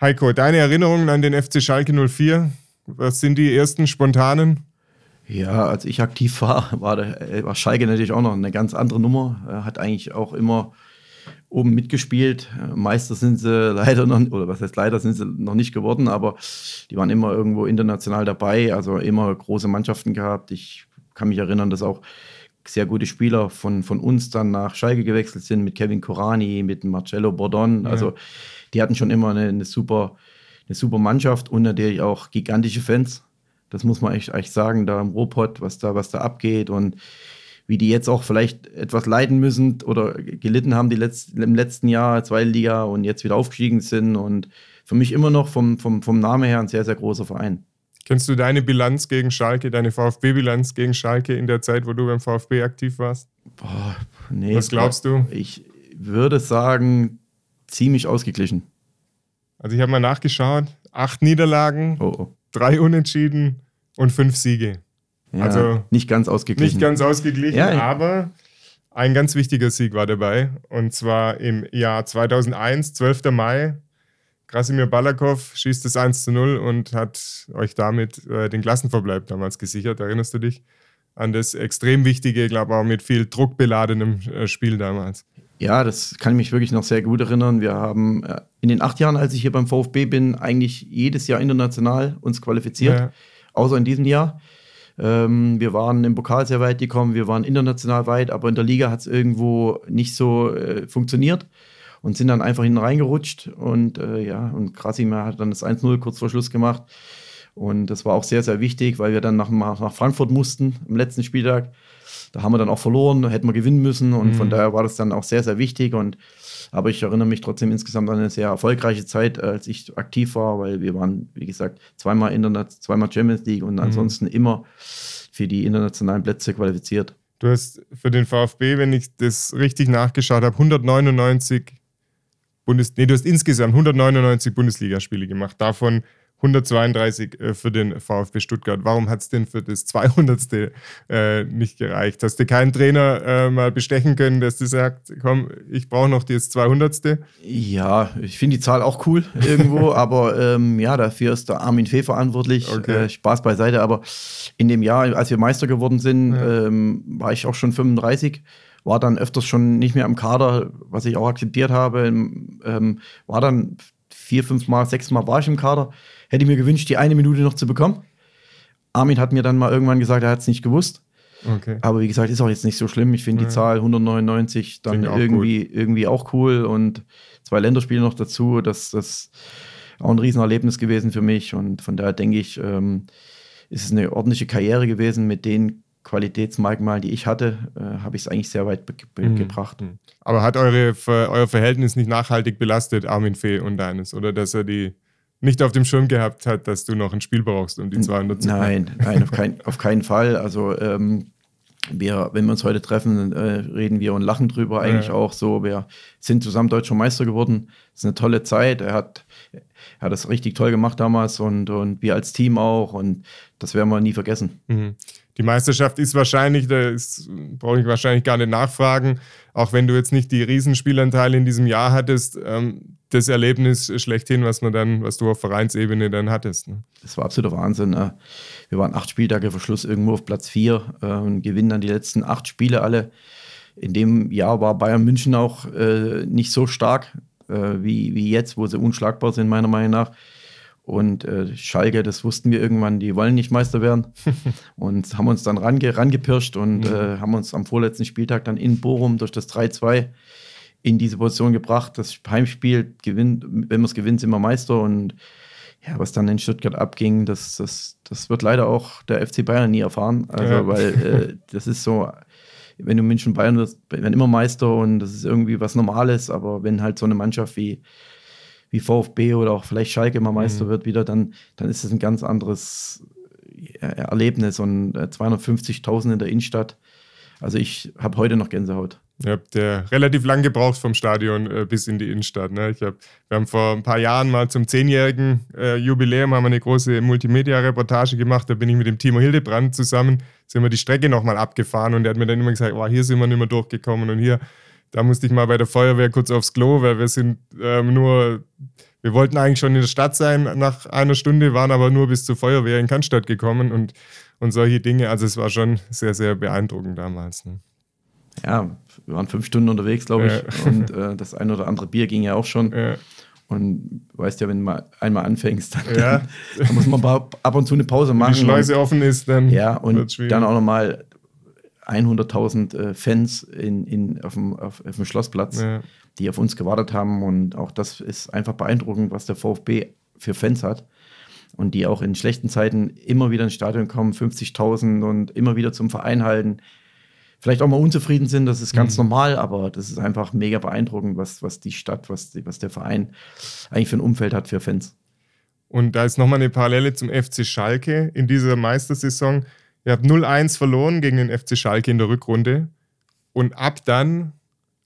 Heiko, deine Erinnerungen an den FC Schalke 04? Was sind die ersten spontanen? Ja, als ich aktiv war, war, der, war Schalke natürlich auch noch eine ganz andere Nummer. Er hat eigentlich auch immer oben mitgespielt. Meister sind sie leider noch, oder was heißt leider, sind sie noch nicht geworden, aber die waren immer irgendwo international dabei, also immer große Mannschaften gehabt. Ich kann mich erinnern, dass auch sehr gute Spieler von, von uns dann nach Schalke gewechselt sind, mit Kevin Korani, mit Marcello Bordon. Ja. Also die hatten schon immer eine, eine, super eine super Mannschaft und natürlich auch gigantische Fans. Das muss man echt, echt sagen, da im Ruhrpott, was da, was da abgeht und wie die jetzt auch vielleicht etwas leiden müssen oder gelitten haben die letzt, im letzten Jahr, zweite Liga und jetzt wieder aufgestiegen sind. Und für mich immer noch vom, vom, vom Namen her ein sehr, sehr großer Verein. Kennst du deine Bilanz gegen Schalke, deine VfB-Bilanz gegen Schalke in der Zeit, wo du beim VfB aktiv warst? Boah, nee, Was glaubst du? Ich würde sagen, ziemlich ausgeglichen. Also ich habe mal nachgeschaut, acht Niederlagen, Oh, oh. drei Unentschieden und fünf Siege. Ja, Also nicht ganz ausgeglichen. Nicht ganz ausgeglichen, Ja, aber ein ganz wichtiger Sieg war dabei. Und zwar im Jahr 2001, 12. Mai. Krasimir Balakov schießt das 1 zu 0 und hat euch damit äh, den Klassenverbleib damals gesichert. Erinnerst du dich an das extrem wichtige, glaube auch mit viel Druck beladenem äh, Spiel damals? Ja, das kann ich mich wirklich noch sehr gut erinnern. Wir haben äh, in den acht Jahren, als ich hier beim VfB bin, eigentlich jedes Jahr international uns qualifiziert, Ja. außer in diesem Jahr. Ähm, wir waren im Pokal sehr weit gekommen, wir waren international weit, aber in der Liga hat es irgendwo nicht so äh, funktioniert und sind dann einfach hinten reingerutscht. Und äh, ja, und Krasimir hat dann das 1-0 kurz vor Schluss gemacht. Und das war auch sehr, sehr wichtig, weil wir dann nach, nach Frankfurt mussten am letzten Spieltag. Da haben wir dann auch verloren, da hätten wir gewinnen müssen. Und von daher war das dann auch sehr, sehr wichtig. Und aber ich erinnere mich trotzdem insgesamt an eine sehr erfolgreiche Zeit, als ich aktiv war, weil wir waren, wie gesagt, zweimal Internet, zweimal Champions League und ansonsten immer für die internationalen Plätze qualifiziert. Du hast für den VfB, wenn ich das richtig nachgeschaut habe, 199 Bundes nee, du hast insgesamt 199 Bundesligaspiele gemacht, davon 132 äh, für den VfB Stuttgart. Warum hat es denn für das 200. Äh, nicht gereicht? Hast du keinen Trainer äh, mal bestechen können, dass du sagt, komm, ich brauche noch das 200. Ja, ich finde die Zahl auch cool [laughs] irgendwo, aber ähm, ja, dafür ist der Armin Fee verantwortlich. Okay. Äh, Spaß beiseite, aber in dem Jahr, als wir Meister geworden sind, Ja. ähm, war ich auch schon 35, war dann öfters schon nicht mehr am Kader, was ich auch akzeptiert habe. Ähm, war dann vier, fünf Mal, sechs Mal war ich im Kader. Hätte ich mir gewünscht, die eine Minute noch zu bekommen. Armin hat mir dann mal irgendwann gesagt, er hat es nicht gewusst. Okay. Aber wie gesagt, ist auch jetzt nicht so schlimm. Ich finde Ja. die Zahl 199 dann irgendwie, irgendwie auch cool und zwei Länderspiele noch dazu. Das das auch ein Riesenerlebnis gewesen für mich und von daher denke ich, ähm, ist es eine ordentliche Karriere gewesen mit den Qualitätsmerkmalen, die ich hatte, äh, habe ich es eigentlich sehr weit be Mhm. gebracht. Aber hat eure, euer Verhältnis nicht nachhaltig belastet, Armin Fee und deines? Oder dass er die nicht auf dem Schirm gehabt hat, dass du noch ein Spiel brauchst, um die 200 zu Nein, nein, auf, kein, [laughs] auf keinen Fall. Also ähm, wir, wenn wir uns heute treffen, äh, reden wir und lachen drüber eigentlich Ja. auch so. Wir sind zusammen deutscher Meister geworden. Das ist eine tolle Zeit. Er hat, er hat das richtig toll gemacht damals und, und wir als Team auch. Und das werden wir nie vergessen. Mhm. Die Meisterschaft ist wahrscheinlich, da brauche ich wahrscheinlich gar nicht nachfragen, auch wenn du jetzt nicht die Riesenspielanteile in diesem Jahr hattest, ähm, das Erlebnis schlechthin, was man dann, was du auf Vereinsebene dann hattest. Ne? Das war absoluter Wahnsinn. ne? Wir waren acht Spieltage vor Schluss irgendwo auf Platz vier äh, und gewinnen dann die letzten acht Spiele alle. In dem Jahr war Bayern München auch äh, nicht so stark äh, wie, wie jetzt, wo sie unschlagbar sind, meiner Meinung nach. Und äh, Schalke, das wussten wir irgendwann, die wollen nicht Meister werden. [laughs] und haben uns dann range, rangepirscht und äh, haben uns am vorletzten Spieltag dann in Bochum durch das 3-2 in diese Position gebracht. Das Heimspiel gewinnt, wenn wir es gewinnen, sind wir Meister. Und ja, was dann in Stuttgart abging, das, das, das wird leider auch der FC Bayern nie erfahren. Also, Ja. weil äh, [laughs] das ist so, wenn du München Bayern wirst, werden immer Meister und das ist irgendwie was Normales, aber wenn halt so eine Mannschaft wie, wie VfB oder auch vielleicht Schalke mal Meister wird wieder, dann, dann ist es ein ganz anderes äh, Erlebnis und äh, 250.000 in der Innenstadt. Also ich habe heute noch Gänsehaut. Ihr habt ja relativ lang gebraucht vom Stadion äh, bis in die Innenstadt. Ne? Ich hab, wir haben vor ein paar Jahren mal zum zehnjährigen äh, Jubiläum haben wir eine große Multimedia-Reportage gemacht. Da bin ich mit dem Timo Hildebrand zusammen, sind wir die Strecke nochmal abgefahren und der hat mir dann immer gesagt, oh, hier sind wir nicht mehr durchgekommen und hier, da musste ich mal bei der Feuerwehr kurz aufs Klo, weil wir sind ähm, nur, wir wollten eigentlich schon in der Stadt sein nach einer Stunde, waren aber nur bis zur Feuerwehr in Cannstatt gekommen und, und solche Dinge. Also es war schon sehr, sehr beeindruckend damals. Ne? Ja, wir waren fünf Stunden unterwegs, glaube ich. Ja. Und [laughs] äh, das ein oder andere Bier ging ja auch schon. Ja. Und du weißt ja, wenn du mal einmal anfängst, dann, Ja. [laughs] dann muss man ab und zu eine Pause machen. die Schleuse offen ist, dann ja, und schwierig. dann auch nochmal 100.000 äh, Fans in, in, auf, dem, auf, auf dem Schlossplatz, Ja. die auf uns gewartet haben. Und auch das ist einfach beeindruckend, was der VfB für Fans hat und die auch in schlechten Zeiten immer wieder ins Stadion kommen, 50.000 und immer wieder zum Verein halten. Vielleicht auch mal unzufrieden sind, das ist ganz mhm. normal, aber das ist einfach mega beeindruckend, was, was die Stadt, was, die, was der Verein eigentlich für ein Umfeld hat für Fans. Und da ist nochmal eine Parallele zum FC Schalke in dieser Meistersaison. Ihr habt 0-1 verloren gegen den FC Schalke in der Rückrunde. Und ab dann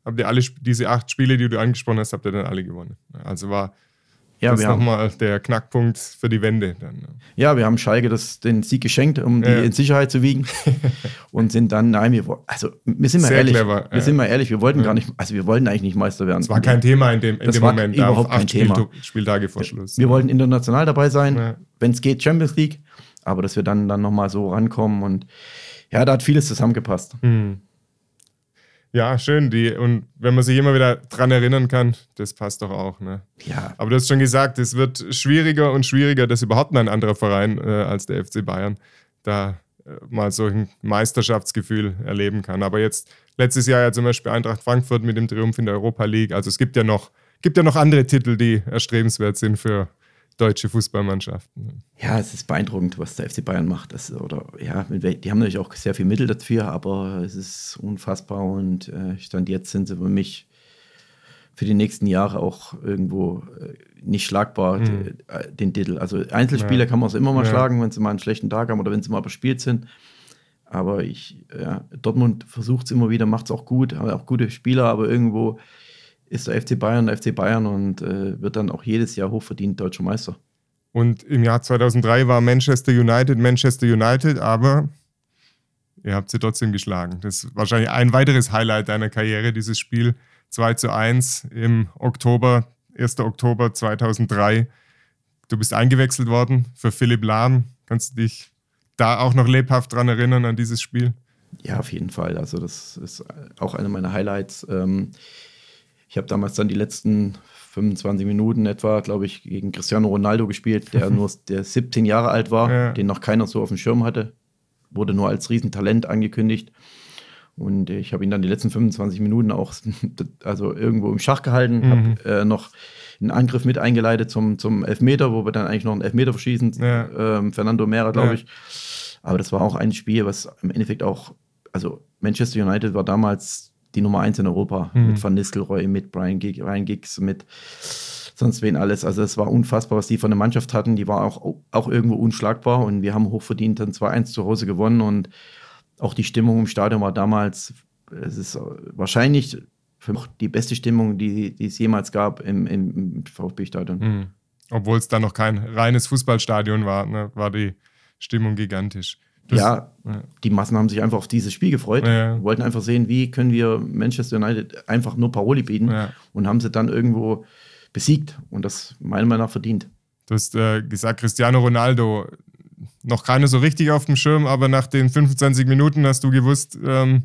habt ihr alle diese acht Spiele, die du angesprochen hast, habt ihr dann alle gewonnen. Also war ja, das nochmal der Knackpunkt für die Wende. Dann. Ja, wir haben Schalke das, den Sieg geschenkt, um die in Sicherheit zu wiegen. [laughs] und sind dann, nein, wir, also wir sind mal Sehr ehrlich, clever. wir ja. sind mal ehrlich, wir wollten ja. gar nicht, also wir wollten eigentlich nicht Meister werden. Das war kein Thema in dem, in dem Moment, überhaupt kein Thema. Spieltage vor Schluss. Wir wollten international dabei sein, wenn es geht, Champions League, aber dass wir dann, dann nochmal so rankommen und ja, da hat vieles zusammengepasst. Mhm. Ja, schön. Die, und wenn man sich immer wieder dran erinnern kann, das passt doch auch. Ne? Ja. Aber du hast schon gesagt, es wird schwieriger und schwieriger, dass überhaupt ein anderer Verein äh, als der FC Bayern da äh, mal so ein Meisterschaftsgefühl erleben kann. Aber jetzt letztes Jahr ja zum Beispiel Eintracht Frankfurt mit dem Triumph in der Europa League. Also es gibt ja noch, gibt ja noch andere Titel, die erstrebenswert sind für, deutsche Fußballmannschaften. Ja, es ist beeindruckend, was der FC Bayern macht. Das, oder, ja, die haben natürlich auch sehr viel Mittel dafür, aber es ist unfassbar und äh, Stand jetzt sind sie für mich für die nächsten Jahre auch irgendwo äh, nicht schlagbar, mhm. den, äh, den Titel. Also Einzelspieler ja. kann man es immer mal ja. schlagen, wenn sie mal einen schlechten Tag haben oder wenn sie mal überspielt sind. Aber ich, ja, Dortmund versucht es immer wieder, macht es auch gut, haben auch gute Spieler, aber irgendwo ist der FC Bayern der FC Bayern und äh, wird dann auch jedes Jahr hochverdient deutscher Meister. Und im Jahr 2003 war Manchester United Manchester United, aber ihr habt sie trotzdem geschlagen. Das ist wahrscheinlich ein weiteres Highlight deiner Karriere, dieses Spiel 2 zu 1 im Oktober, 1. Oktober 2003. Du bist eingewechselt worden für Philipp Lahm. Kannst du dich da auch noch lebhaft dran erinnern an dieses Spiel? Ja, auf jeden Fall. Also das ist auch eine meiner Highlights. Ähm, ich habe damals dann die letzten 25 Minuten etwa, glaube ich, gegen Cristiano Ronaldo gespielt, der [laughs] nur der 17 Jahre alt war, ja. den noch keiner so auf dem Schirm hatte. Wurde nur als Riesentalent angekündigt. Und ich habe ihn dann die letzten 25 Minuten auch [laughs] also irgendwo im Schach gehalten, mhm. habe äh, noch einen Angriff mit eingeleitet zum, zum Elfmeter, wo wir dann eigentlich noch einen Elfmeter verschießen. Ja. Ähm, Fernando Mera, glaube ja. ich. Aber das war auch ein Spiel, was im Endeffekt auch, also Manchester United war damals die Nummer eins in Europa mhm. mit Van Nistelrooy, mit Brian Gig, Ryan Giggs, mit sonst wen alles. Also es war unfassbar, was die von der Mannschaft hatten. Die war auch, auch irgendwo unschlagbar und wir haben hochverdient dann 2-1 zu Hause gewonnen und auch die Stimmung im Stadion war damals, es ist wahrscheinlich für mich die beste Stimmung, die, die es jemals gab im, im VfB-Stadion. Mhm. Obwohl es dann noch kein reines Fußballstadion war, ne, war die Stimmung gigantisch. Das, ja, ja, die Massen haben sich einfach auf dieses Spiel gefreut, ja. wollten einfach sehen, wie können wir Manchester United einfach nur Paroli bieten ja. und haben sie dann irgendwo besiegt und das meiner Meinung nach verdient. Du hast äh, gesagt, Cristiano Ronaldo, noch keine so richtig auf dem Schirm, aber nach den 25 Minuten hast du gewusst, ähm,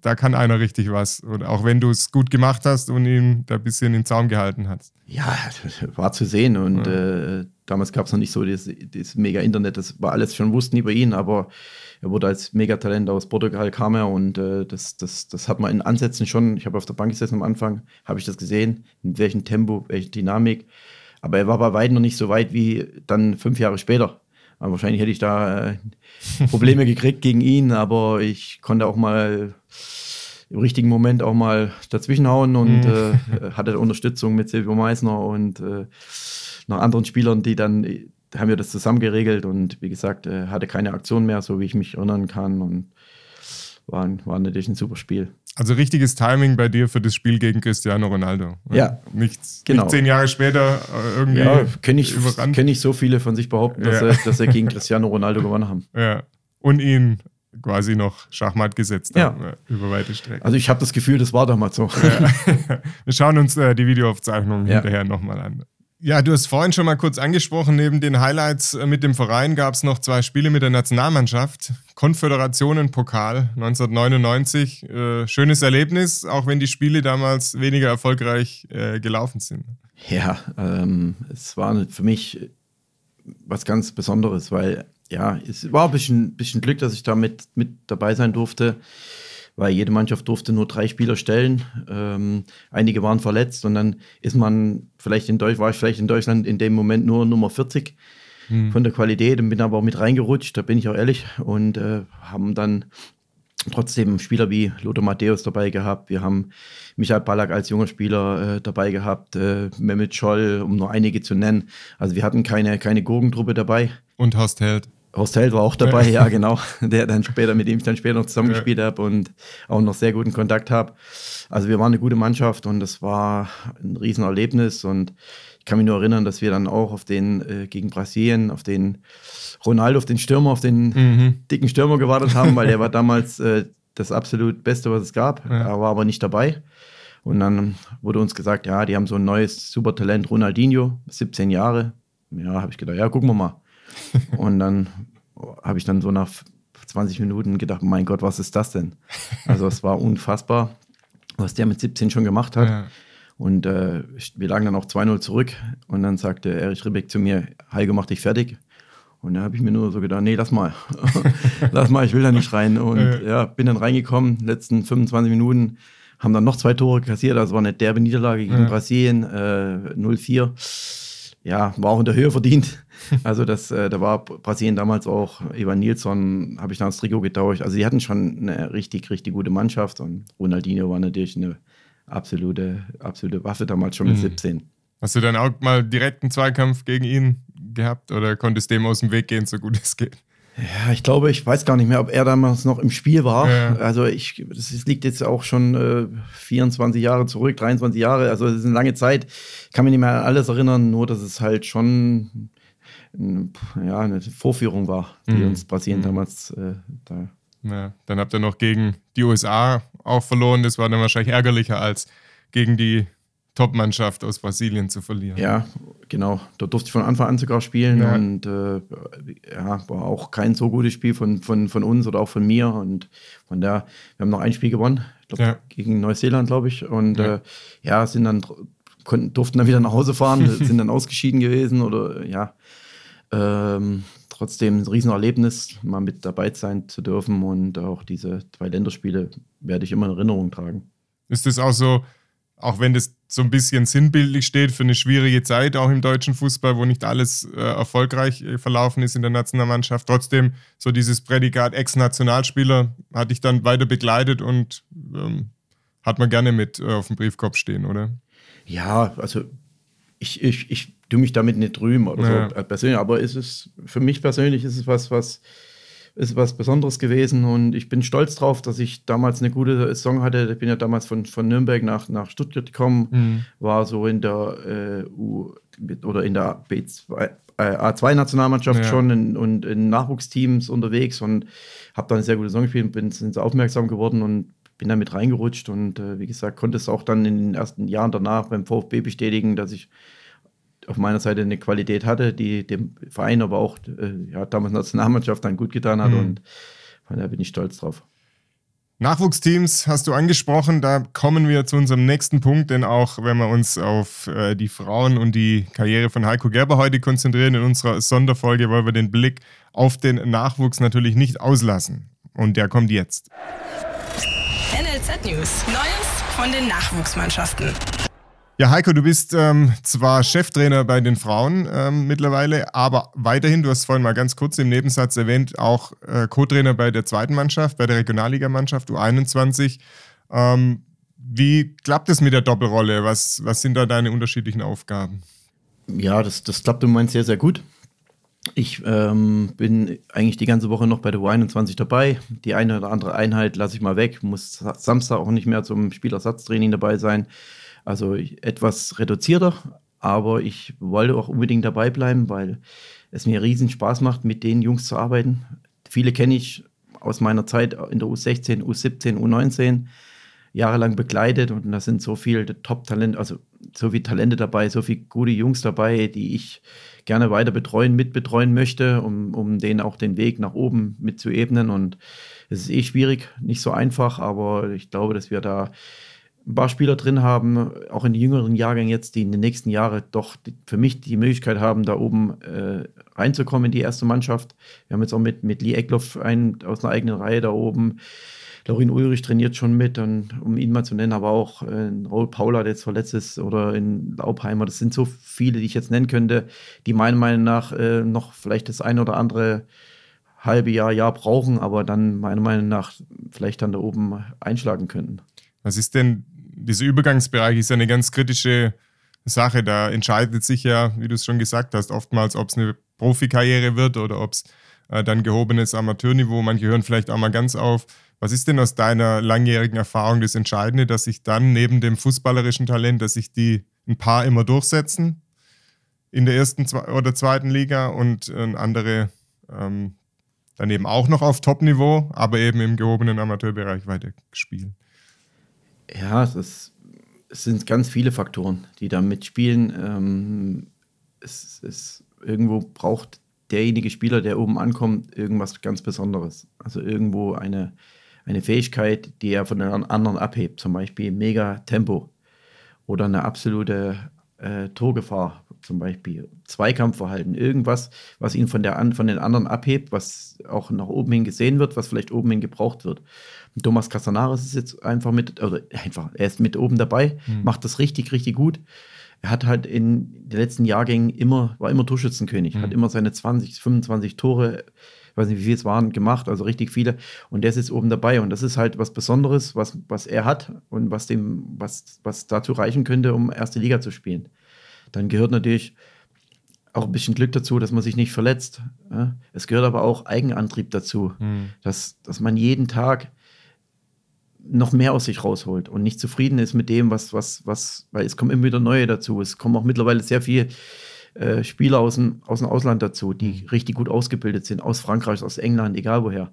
da kann einer richtig was. Und auch wenn du es gut gemacht hast und ihn da ein bisschen in den Zaum gehalten hast. Ja, [laughs] war zu sehen. Und ja. äh, damals gab es noch nicht so das, das Mega-Internet, das war alles schon wussten über ihn, aber er wurde als Megatalent aus Portugal kam er und äh, das, das, das hat man in Ansätzen schon, ich habe auf der Bank gesessen am Anfang, habe ich das gesehen, in welchem Tempo, welche Dynamik. Aber er war bei weitem noch nicht so weit wie dann fünf Jahre später. Wahrscheinlich hätte ich da äh, Probleme gekriegt gegen ihn, aber ich konnte auch mal im richtigen Moment auch mal dazwischenhauen und mhm. äh, hatte Unterstützung mit Silvio Meissner und äh, noch anderen Spielern, die dann haben wir das zusammen geregelt und wie gesagt, äh, hatte keine Aktion mehr, so wie ich mich erinnern kann und war, war natürlich ein super Spiel. Also richtiges Timing bei dir für das Spiel gegen Cristiano Ronaldo. Ja. Nichts, genau. Nicht zehn Jahre später äh, irgendwie. Ja, kenne ich, kenn ich so viele von sich behaupten, dass, ja. er, dass er gegen Cristiano Ronaldo gewonnen haben. [laughs] Ja. Und ihn quasi noch Schachmatt gesetzt ja. haben, äh, über weite Strecken. Also ich habe das Gefühl, das war damals so. Ja. [laughs] Wir schauen uns äh, die Videoaufzeichnung ja. hinterher nochmal an. Ja, du hast vorhin schon mal kurz angesprochen, neben den Highlights äh, mit dem Verein gab es noch zwei Spiele mit der Nationalmannschaft. Konföderationenpokal 1999. Äh, schönes Erlebnis, auch wenn die Spiele damals weniger erfolgreich äh, gelaufen sind. Ja, ähm, es war für mich was ganz Besonderes, weil ja, es war ein bisschen, bisschen Glück, dass ich da mit, mit dabei sein durfte weil jede Mannschaft durfte nur drei Spieler stellen. Ähm, einige waren verletzt und dann ist man vielleicht in Deutschland, war ich vielleicht in Deutschland in dem Moment nur Nummer 40 hm. von der Qualität und bin aber auch mit reingerutscht, da bin ich auch ehrlich und äh, haben dann trotzdem Spieler wie Lothar Matthäus dabei gehabt. Wir haben Michael Ballack als junger Spieler äh, dabei gehabt, äh, Mehmet Scholl, um nur einige zu nennen. Also wir hatten keine, keine Gurkentruppe dabei. Und Horst Held. Horst Held war auch dabei, ja, genau. [laughs] Der dann später, mit dem ich dann später noch zusammengespielt ja. habe und auch noch sehr guten Kontakt habe. Also wir waren eine gute Mannschaft und es war ein Riesenerlebnis und ich kann mich nur erinnern, dass wir dann auch auf den äh, gegen Brasilien, auf den Ronaldo, auf den Stürmer, auf den mhm. dicken Stürmer gewartet haben, weil der war [laughs] damals äh, das absolut Beste, was es gab. Ja. Er war aber nicht dabei. Und dann wurde uns gesagt, ja, die haben so ein neues Supertalent, Ronaldinho, 17 Jahre. Ja, habe ich gedacht, ja, gucken wir mal. [laughs] und dann habe ich dann so nach 20 Minuten gedacht, mein Gott, was ist das denn? Also es war unfassbar, was der mit 17 schon gemacht hat. Ja. Und äh, wir lagen dann auch 2-0 zurück und dann sagte Erich Ribbeck zu mir, Heiko, mach dich fertig. Und da habe ich mir nur so gedacht, nee, lass mal. [laughs] lass mal, ich will da nicht rein. Und ja, bin dann reingekommen, letzten 25 Minuten haben dann noch zwei Tore kassiert. Also war eine derbe Niederlage gegen ja. Brasilien, äh, 0-4. Ja, war auch in der Höhe verdient. [laughs] Also das, äh, da war Brasilien damals auch, Ivan Nilsson, habe ich dann das Trikot getauscht. Also die hatten schon eine richtig, richtig gute Mannschaft und Ronaldinho war natürlich eine absolute, absolute Waffe damals schon mit mhm. 17. Hast du dann auch mal direkt einen Zweikampf gegen ihn gehabt oder konntest dem aus dem Weg gehen, so gut es geht? Ja, ich glaube, ich weiß gar nicht mehr, ob er damals noch im Spiel war. Ja. Also ich, das liegt jetzt auch schon äh, 24 Jahre zurück, 23 Jahre. Also es ist eine lange Zeit. Ich kann mich nicht mehr an alles erinnern, nur dass es halt schon ja, eine Vorführung war, die mhm. uns Brasilien mhm. damals äh, da. Ja, dann habt ihr noch gegen die USA auch verloren. Das war dann wahrscheinlich ärgerlicher als gegen die Top-Mannschaft aus Brasilien zu verlieren. Ja, genau. Da durfte ich von Anfang an sogar spielen ja. und äh, ja, war auch kein so gutes Spiel von, von, von uns oder auch von mir. Und von da, wir haben noch ein Spiel gewonnen, glaub, ja. gegen Neuseeland, glaube ich. Und ja. Äh, ja, sind dann konnten, durften dann wieder nach Hause fahren, [laughs] sind dann ausgeschieden gewesen oder ja. Ähm, trotzdem ein Riesenerlebnis, mal mit dabei sein zu dürfen und auch diese zwei Länderspiele werde ich immer in Erinnerung tragen. Ist das auch so, auch wenn das so ein bisschen sinnbildlich steht für eine schwierige Zeit, auch im deutschen Fußball, wo nicht alles äh, erfolgreich äh, verlaufen ist in der Nationalmannschaft. Trotzdem, so dieses Prädikat Ex-Nationalspieler hatte ich dann weiter begleitet und ähm, hat man gerne mit äh, auf dem Briefkopf stehen, oder? Ja, also ich, ich, ich tue mich damit nicht drüben oder ja. so persönlich, aber ist es, für mich persönlich ist es was, was ist was Besonderes gewesen und ich bin stolz drauf, dass ich damals eine gute Saison hatte. Ich bin ja damals von, von Nürnberg nach, nach Stuttgart gekommen, mhm. war so in der äh, U oder in der B2, äh, A2-Nationalmannschaft ja. schon in, und in Nachwuchsteams unterwegs und habe dann eine sehr gute Saison gespielt und bin sehr aufmerksam geworden und bin damit reingerutscht und äh, wie gesagt, konnte es auch dann in den ersten Jahren danach beim VfB bestätigen, dass ich auf meiner Seite eine Qualität hatte, die dem Verein, aber auch äh, ja, damals Nationalmannschaft dann gut getan hat. Mhm. Und von daher bin ich stolz drauf. Nachwuchsteams hast du angesprochen, da kommen wir zu unserem nächsten Punkt, denn auch wenn wir uns auf äh, die Frauen und die Karriere von Heiko Gerber heute konzentrieren in unserer Sonderfolge, wollen wir den Blick auf den Nachwuchs natürlich nicht auslassen. Und der kommt jetzt. NLZ News. Neues von den Nachwuchsmannschaften. Ja, Heiko, du bist ähm, zwar Cheftrainer bei den Frauen ähm, mittlerweile, aber weiterhin, du hast vorhin mal ganz kurz im Nebensatz erwähnt, auch äh, Co-Trainer bei der zweiten Mannschaft, bei der Regionalligamannschaft U21. Ähm, wie klappt es mit der Doppelrolle? Was, was sind da deine unterschiedlichen Aufgaben? Ja, das, das klappt im Moment sehr, sehr gut. Ich ähm, bin eigentlich die ganze Woche noch bei der U21 dabei. Die eine oder andere Einheit lasse ich mal weg, muss Samstag auch nicht mehr zum Spielersatztraining dabei sein. Also etwas reduzierter, aber ich wollte auch unbedingt dabei bleiben, weil es mir riesen Spaß macht, mit den Jungs zu arbeiten. Viele kenne ich aus meiner Zeit in der U16, U17, U19 jahrelang begleitet und da sind so viele Top-Talente, also so viele Talente dabei, so viele gute Jungs dabei, die ich gerne weiter betreuen, mitbetreuen möchte, um, um denen auch den Weg nach oben mit zu ebnen. Und es ist eh schwierig, nicht so einfach, aber ich glaube, dass wir da ein paar Spieler drin haben, auch in den jüngeren Jahrgängen jetzt, die in den nächsten Jahren doch die, für mich die Möglichkeit haben, da oben äh, reinzukommen in die erste Mannschaft. Wir haben jetzt auch mit, mit Lee Eckloff einen aus einer eigenen Reihe da oben. Lorin Ulrich trainiert schon mit, und, um ihn mal zu nennen, aber auch äh, Raul Paula, der jetzt verletzt ist, oder in Laubheimer. Das sind so viele, die ich jetzt nennen könnte, die meiner Meinung nach äh, noch vielleicht das eine oder andere halbe Jahr, Jahr brauchen, aber dann meiner Meinung nach vielleicht dann da oben einschlagen könnten. Was ist denn, dieser Übergangsbereich ist ja eine ganz kritische Sache. Da entscheidet sich ja, wie du es schon gesagt hast, oftmals, ob es eine Profikarriere wird oder ob es äh, dann gehobenes Amateurniveau. Manche hören vielleicht auch mal ganz auf. Was ist denn aus deiner langjährigen Erfahrung das Entscheidende, dass sich dann neben dem fußballerischen Talent, dass sich die ein paar immer durchsetzen in der ersten oder zweiten Liga und äh, andere ähm, dann eben auch noch auf Top-Niveau, aber eben im gehobenen Amateurbereich weiter spielen? Ja, es, ist, es sind ganz viele Faktoren, die da mitspielen. Ähm, es, es irgendwo braucht derjenige Spieler, der oben ankommt, irgendwas ganz Besonderes. Also irgendwo eine, eine Fähigkeit, die er von den anderen abhebt, zum Beispiel mega Tempo oder eine absolute äh, Torgefahr, zum Beispiel Zweikampfverhalten, irgendwas, was ihn von, der, von den anderen abhebt, was auch nach oben hin gesehen wird, was vielleicht oben hin gebraucht wird. Thomas Casanares ist jetzt einfach mit, oder einfach, er ist mit oben dabei, mhm. macht das richtig, richtig gut. Er hat halt in den letzten Jahrgängen immer, war immer Torschützenkönig, mhm. hat immer seine 20, 25 Tore, ich weiß nicht, wie viele es waren, gemacht, also richtig viele. Und der ist jetzt oben dabei. Und das ist halt was Besonderes, was, was er hat und was dem, was, was dazu reichen könnte, um erste Liga zu spielen. Dann gehört natürlich auch ein bisschen Glück dazu, dass man sich nicht verletzt. Es gehört aber auch Eigenantrieb dazu, mhm. dass, dass man jeden Tag noch mehr aus sich rausholt und nicht zufrieden ist mit dem, was, was, was, weil es kommen immer wieder neue dazu. Es kommen auch mittlerweile sehr viele äh, Spieler aus dem, aus dem Ausland dazu, die mhm. richtig gut ausgebildet sind, aus Frankreich, aus England, egal woher.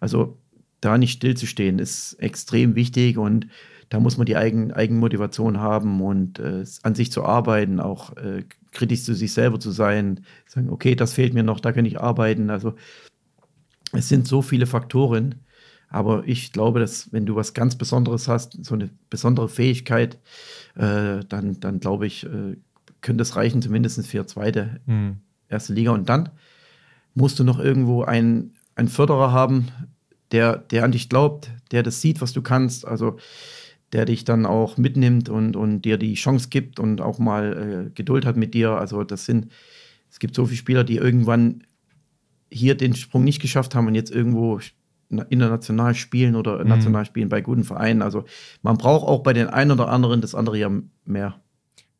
Also da nicht stillzustehen, ist extrem wichtig und da muss man die Eigen, Eigenmotivation haben und äh, an sich zu arbeiten, auch äh, kritisch zu sich selber zu sein, sagen, okay, das fehlt mir noch, da kann ich arbeiten. Also es sind so viele Faktoren, aber ich glaube, dass wenn du was ganz Besonderes hast, so eine besondere Fähigkeit, äh, dann, dann glaube ich, äh, könnte es reichen, zumindest für zweite, mhm. erste Liga. Und dann musst du noch irgendwo einen, einen Förderer haben, der, der an dich glaubt, der das sieht, was du kannst. Also der dich dann auch mitnimmt und, und dir die Chance gibt und auch mal äh, Geduld hat mit dir. Also das sind, es gibt so viele Spieler, die irgendwann hier den Sprung nicht geschafft haben und jetzt irgendwo international spielen oder mhm. national spielen bei guten Vereinen. Also man braucht auch bei den einen oder anderen das andere ja mehr.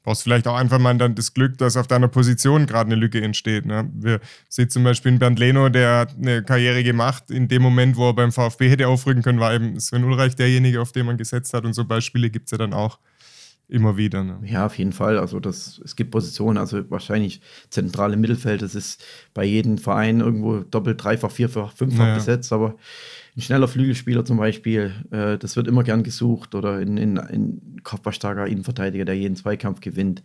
Brauchst vielleicht auch einfach mal dann das Glück, dass auf deiner Position gerade eine Lücke entsteht. Ne? Wir sehen zum Beispiel in Bernd Leno, der hat eine Karriere gemacht. In dem Moment, wo er beim VfB hätte aufrücken können, war eben Sven Ulreich derjenige, auf den man gesetzt hat. Und so Beispiele gibt es ja dann auch immer wieder. Ne? Ja, auf jeden Fall. Also das, es gibt Positionen, also wahrscheinlich zentrale Mittelfeld, das ist bei jedem Verein irgendwo doppelt, dreifach, vierfach, fünffach naja. besetzt, aber ein schneller Flügelspieler zum Beispiel, äh, das wird immer gern gesucht oder ein in, in kopfballstarker Innenverteidiger, der jeden Zweikampf gewinnt.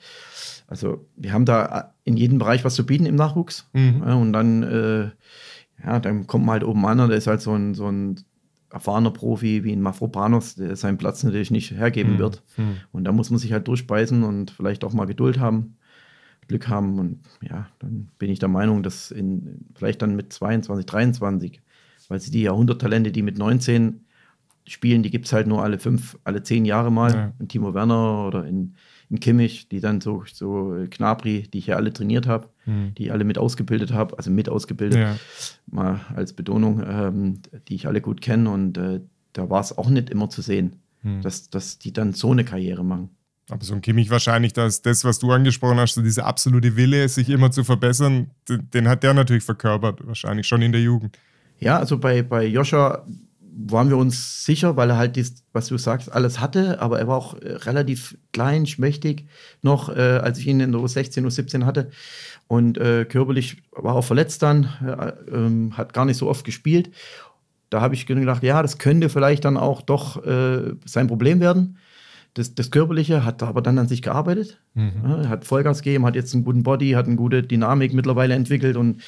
Also wir haben da in jedem Bereich was zu bieten im Nachwuchs mhm. ja, und dann, äh, ja, dann kommt man halt oben an und der ist halt so ein, so ein erfahrener Profi wie ein Mafropanos, der seinen Platz natürlich nicht hergeben mhm. wird. Mhm. Und da muss man sich halt durchbeißen und vielleicht auch mal Geduld haben, Glück haben. Und ja, dann bin ich der Meinung, dass in, vielleicht dann mit 22, 23, weil sie die Jahrhunderttalente, die mit 19 spielen, die gibt es halt nur alle fünf, alle zehn Jahre mal. Ja. In Timo Werner oder in in Kimmich, die dann so, so Knabri, die ich ja alle trainiert habe, mhm. die ich alle mit ausgebildet habe, also mit ausgebildet, ja. mal als Betonung, ähm, die ich alle gut kenne. Und äh, da war es auch nicht immer zu sehen, mhm. dass, dass die dann so eine Karriere machen. Aber so ein Kimmich wahrscheinlich, dass das, was du angesprochen hast, so diese absolute Wille, sich immer zu verbessern, den, den hat der natürlich verkörpert, wahrscheinlich schon in der Jugend. Ja, also bei, bei Joscha waren wir uns sicher, weil er halt dies, was du sagst, alles hatte, aber er war auch äh, relativ klein, schmächtig noch, äh, als ich ihn in der U16, U17 hatte. Und äh, körperlich war auch verletzt dann, äh, hat gar nicht so oft gespielt. Da habe ich gedacht, ja, das könnte vielleicht dann auch doch äh, sein Problem werden. Das, das, Körperliche hat aber dann an sich gearbeitet, mhm. ja, hat Vollgas gegeben, hat jetzt einen guten Body, hat eine gute Dynamik mittlerweile entwickelt und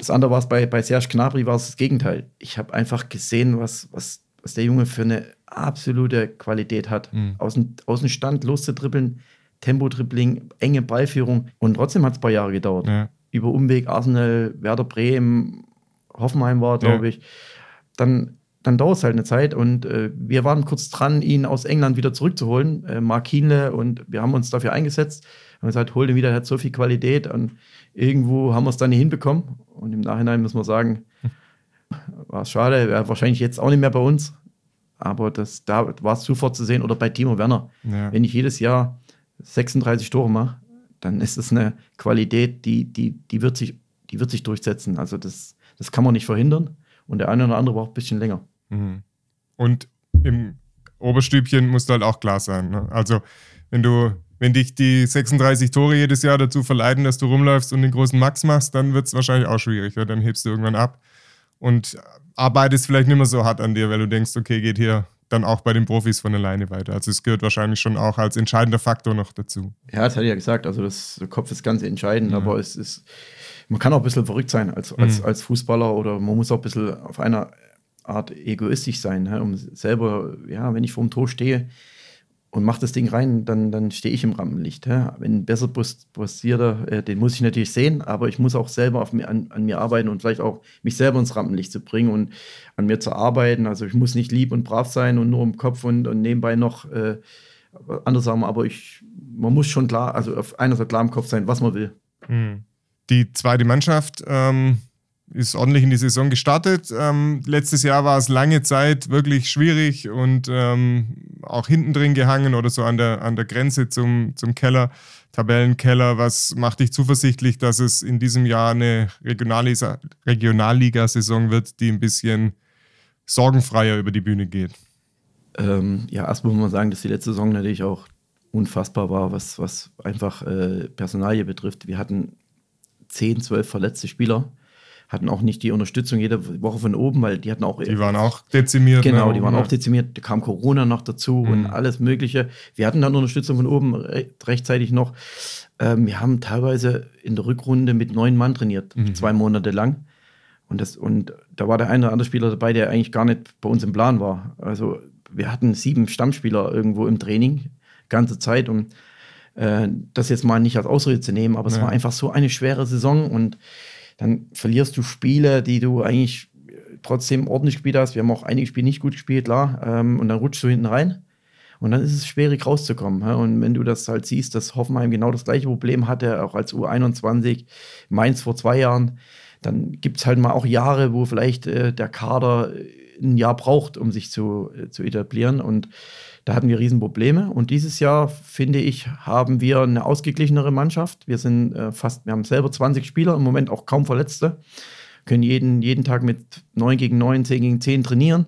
das andere war es bei, bei Serge Gnabry, war es das Gegenteil. Ich habe einfach gesehen, was, was, was der Junge für eine absolute Qualität hat. Mhm. Aus, dem, aus dem Stand loszutrippeln, Tempo-Dribbling, enge Ballführung. Und trotzdem hat es ein paar Jahre gedauert. Ja. Über Umweg Arsenal, Werder Bremen, Hoffenheim war, glaube ja. ich. Dann, dann dauert es halt eine Zeit. Und äh, wir waren kurz dran, ihn aus England wieder zurückzuholen. Äh, Mark Kienle. Und wir haben uns dafür eingesetzt. Haben gesagt, hol den wieder, er hat so viel Qualität. Und irgendwo haben wir es dann nicht hinbekommen. Und im Nachhinein muss man sagen, [laughs] war es schade. Er wahrscheinlich jetzt auch nicht mehr bei uns. Aber das, da war es sofort zu sehen. Oder bei Timo Werner. Ja. Wenn ich jedes Jahr 36 Tore mache, dann ist das eine Qualität, die, die, die, wird, sich, die wird sich durchsetzen. Also das, das kann man nicht verhindern. Und der eine oder andere braucht ein bisschen länger. Mhm. Und im Oberstübchen muss halt auch klar sein. Ne? Also wenn du, wenn dich die 36 Tore jedes Jahr dazu verleiten, dass du rumläufst und den großen Max machst, dann wird es wahrscheinlich auch schwierig. Ja? Dann hebst du irgendwann ab und arbeitest vielleicht nicht mehr so hart an dir, weil du denkst, okay, geht hier dann auch bei den Profis von alleine weiter. Also es gehört wahrscheinlich schon auch als entscheidender Faktor noch dazu. Ja, das hatte ich ja gesagt. Also das, der Kopf ist ganz entscheidend, ja. aber es ist, man kann auch ein bisschen verrückt sein als, als, mhm. als Fußballer oder man muss auch ein bisschen auf einer Art egoistisch sein, ne? um selber, ja, wenn ich vor dem Tor stehe, und macht das Ding rein, dann, dann stehe ich im Rampenlicht. Ja. Wenn ein besser postierter, äh, den muss ich natürlich sehen, aber ich muss auch selber auf, an, an, mir arbeiten und vielleicht auch mich selber ins Rampenlicht zu bringen und an mir zu arbeiten. Also ich muss nicht lieb und brav sein und nur im Kopf und, und nebenbei noch äh, andere Sachen, aber ich, man muss schon klar, also auf einer Seite klar im Kopf sein, was man will. Hm. Die zweite Mannschaft ähm, ist ordentlich in die Saison gestartet. Ähm, letztes Jahr war es lange Zeit wirklich schwierig und ähm, auch hinten drin gehangen oder so an der, an der Grenze zum, zum Keller, Tabellenkeller. Was macht dich zuversichtlich, dass es in diesem Jahr eine Regionalliga-Saison wird, die ein bisschen sorgenfreier über die Bühne geht? Ähm, ja, erstmal muss man sagen, dass die letzte Saison natürlich auch unfassbar war, was, was einfach äh, Personalie betrifft. Wir hatten 10, 12 verletzte Spieler hatten auch nicht die Unterstützung jede Woche von oben, weil die hatten auch. Die waren auch dezimiert. Genau, ne? die waren auch dezimiert. Da kam Corona noch dazu mhm. und alles Mögliche. Wir hatten dann Unterstützung von oben rechtzeitig noch. Ähm, wir haben teilweise in der Rückrunde mit neun Mann trainiert, mhm. zwei Monate lang. Und, das, und da war der eine oder andere Spieler dabei, der eigentlich gar nicht bei uns im Plan war. Also wir hatten sieben Stammspieler irgendwo im Training, ganze Zeit. Und äh, das jetzt mal nicht als Ausrede zu nehmen, aber es ja. war einfach so eine schwere Saison und dann verlierst du Spiele, die du eigentlich trotzdem ordentlich gespielt hast. Wir haben auch einige Spiele nicht gut gespielt, klar. Ähm, und dann rutschst du hinten rein. Und dann ist es schwierig rauszukommen. Und wenn du das halt siehst, dass Hoffenheim genau das gleiche Problem hatte, auch als U21, Mainz vor zwei Jahren, dann gibt es halt mal auch Jahre, wo vielleicht äh, der Kader ein Jahr braucht, um sich zu, äh, zu etablieren. Und da hatten wir Riesenprobleme. Und dieses Jahr, finde ich, haben wir eine ausgeglichenere Mannschaft. Wir sind äh, fast, wir haben selber 20 Spieler, im Moment auch kaum Verletzte. Können jeden, jeden Tag mit 9 gegen 9, 10 gegen 10 trainieren.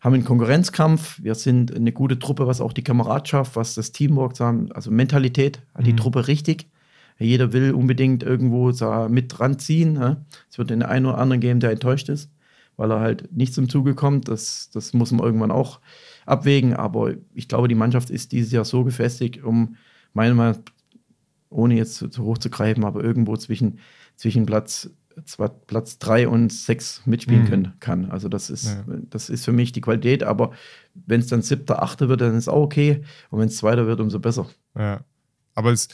Haben einen Konkurrenzkampf. Wir sind eine gute Truppe, was auch die Kameradschaft, was das Teamwork also Mentalität, hat die mhm. Truppe richtig. Jeder will unbedingt irgendwo mit dran ziehen. Es wird den einen oder anderen geben, der enttäuscht ist, weil er halt nicht zum Zuge kommt. Das, das muss man irgendwann auch abwägen. Aber ich glaube, die Mannschaft ist dieses Jahr so gefestigt, um meiner Meinung nach, ohne jetzt zu, zu hoch zu greifen, aber irgendwo zwischen, zwischen Platz zwar Platz 3 und 6 mitspielen mhm. können, kann. Also das ist, ja. das ist für mich die Qualität, aber wenn es dann siebter, achter wird, dann ist auch okay. Und wenn es zweiter wird, umso besser. Ja. Aber es,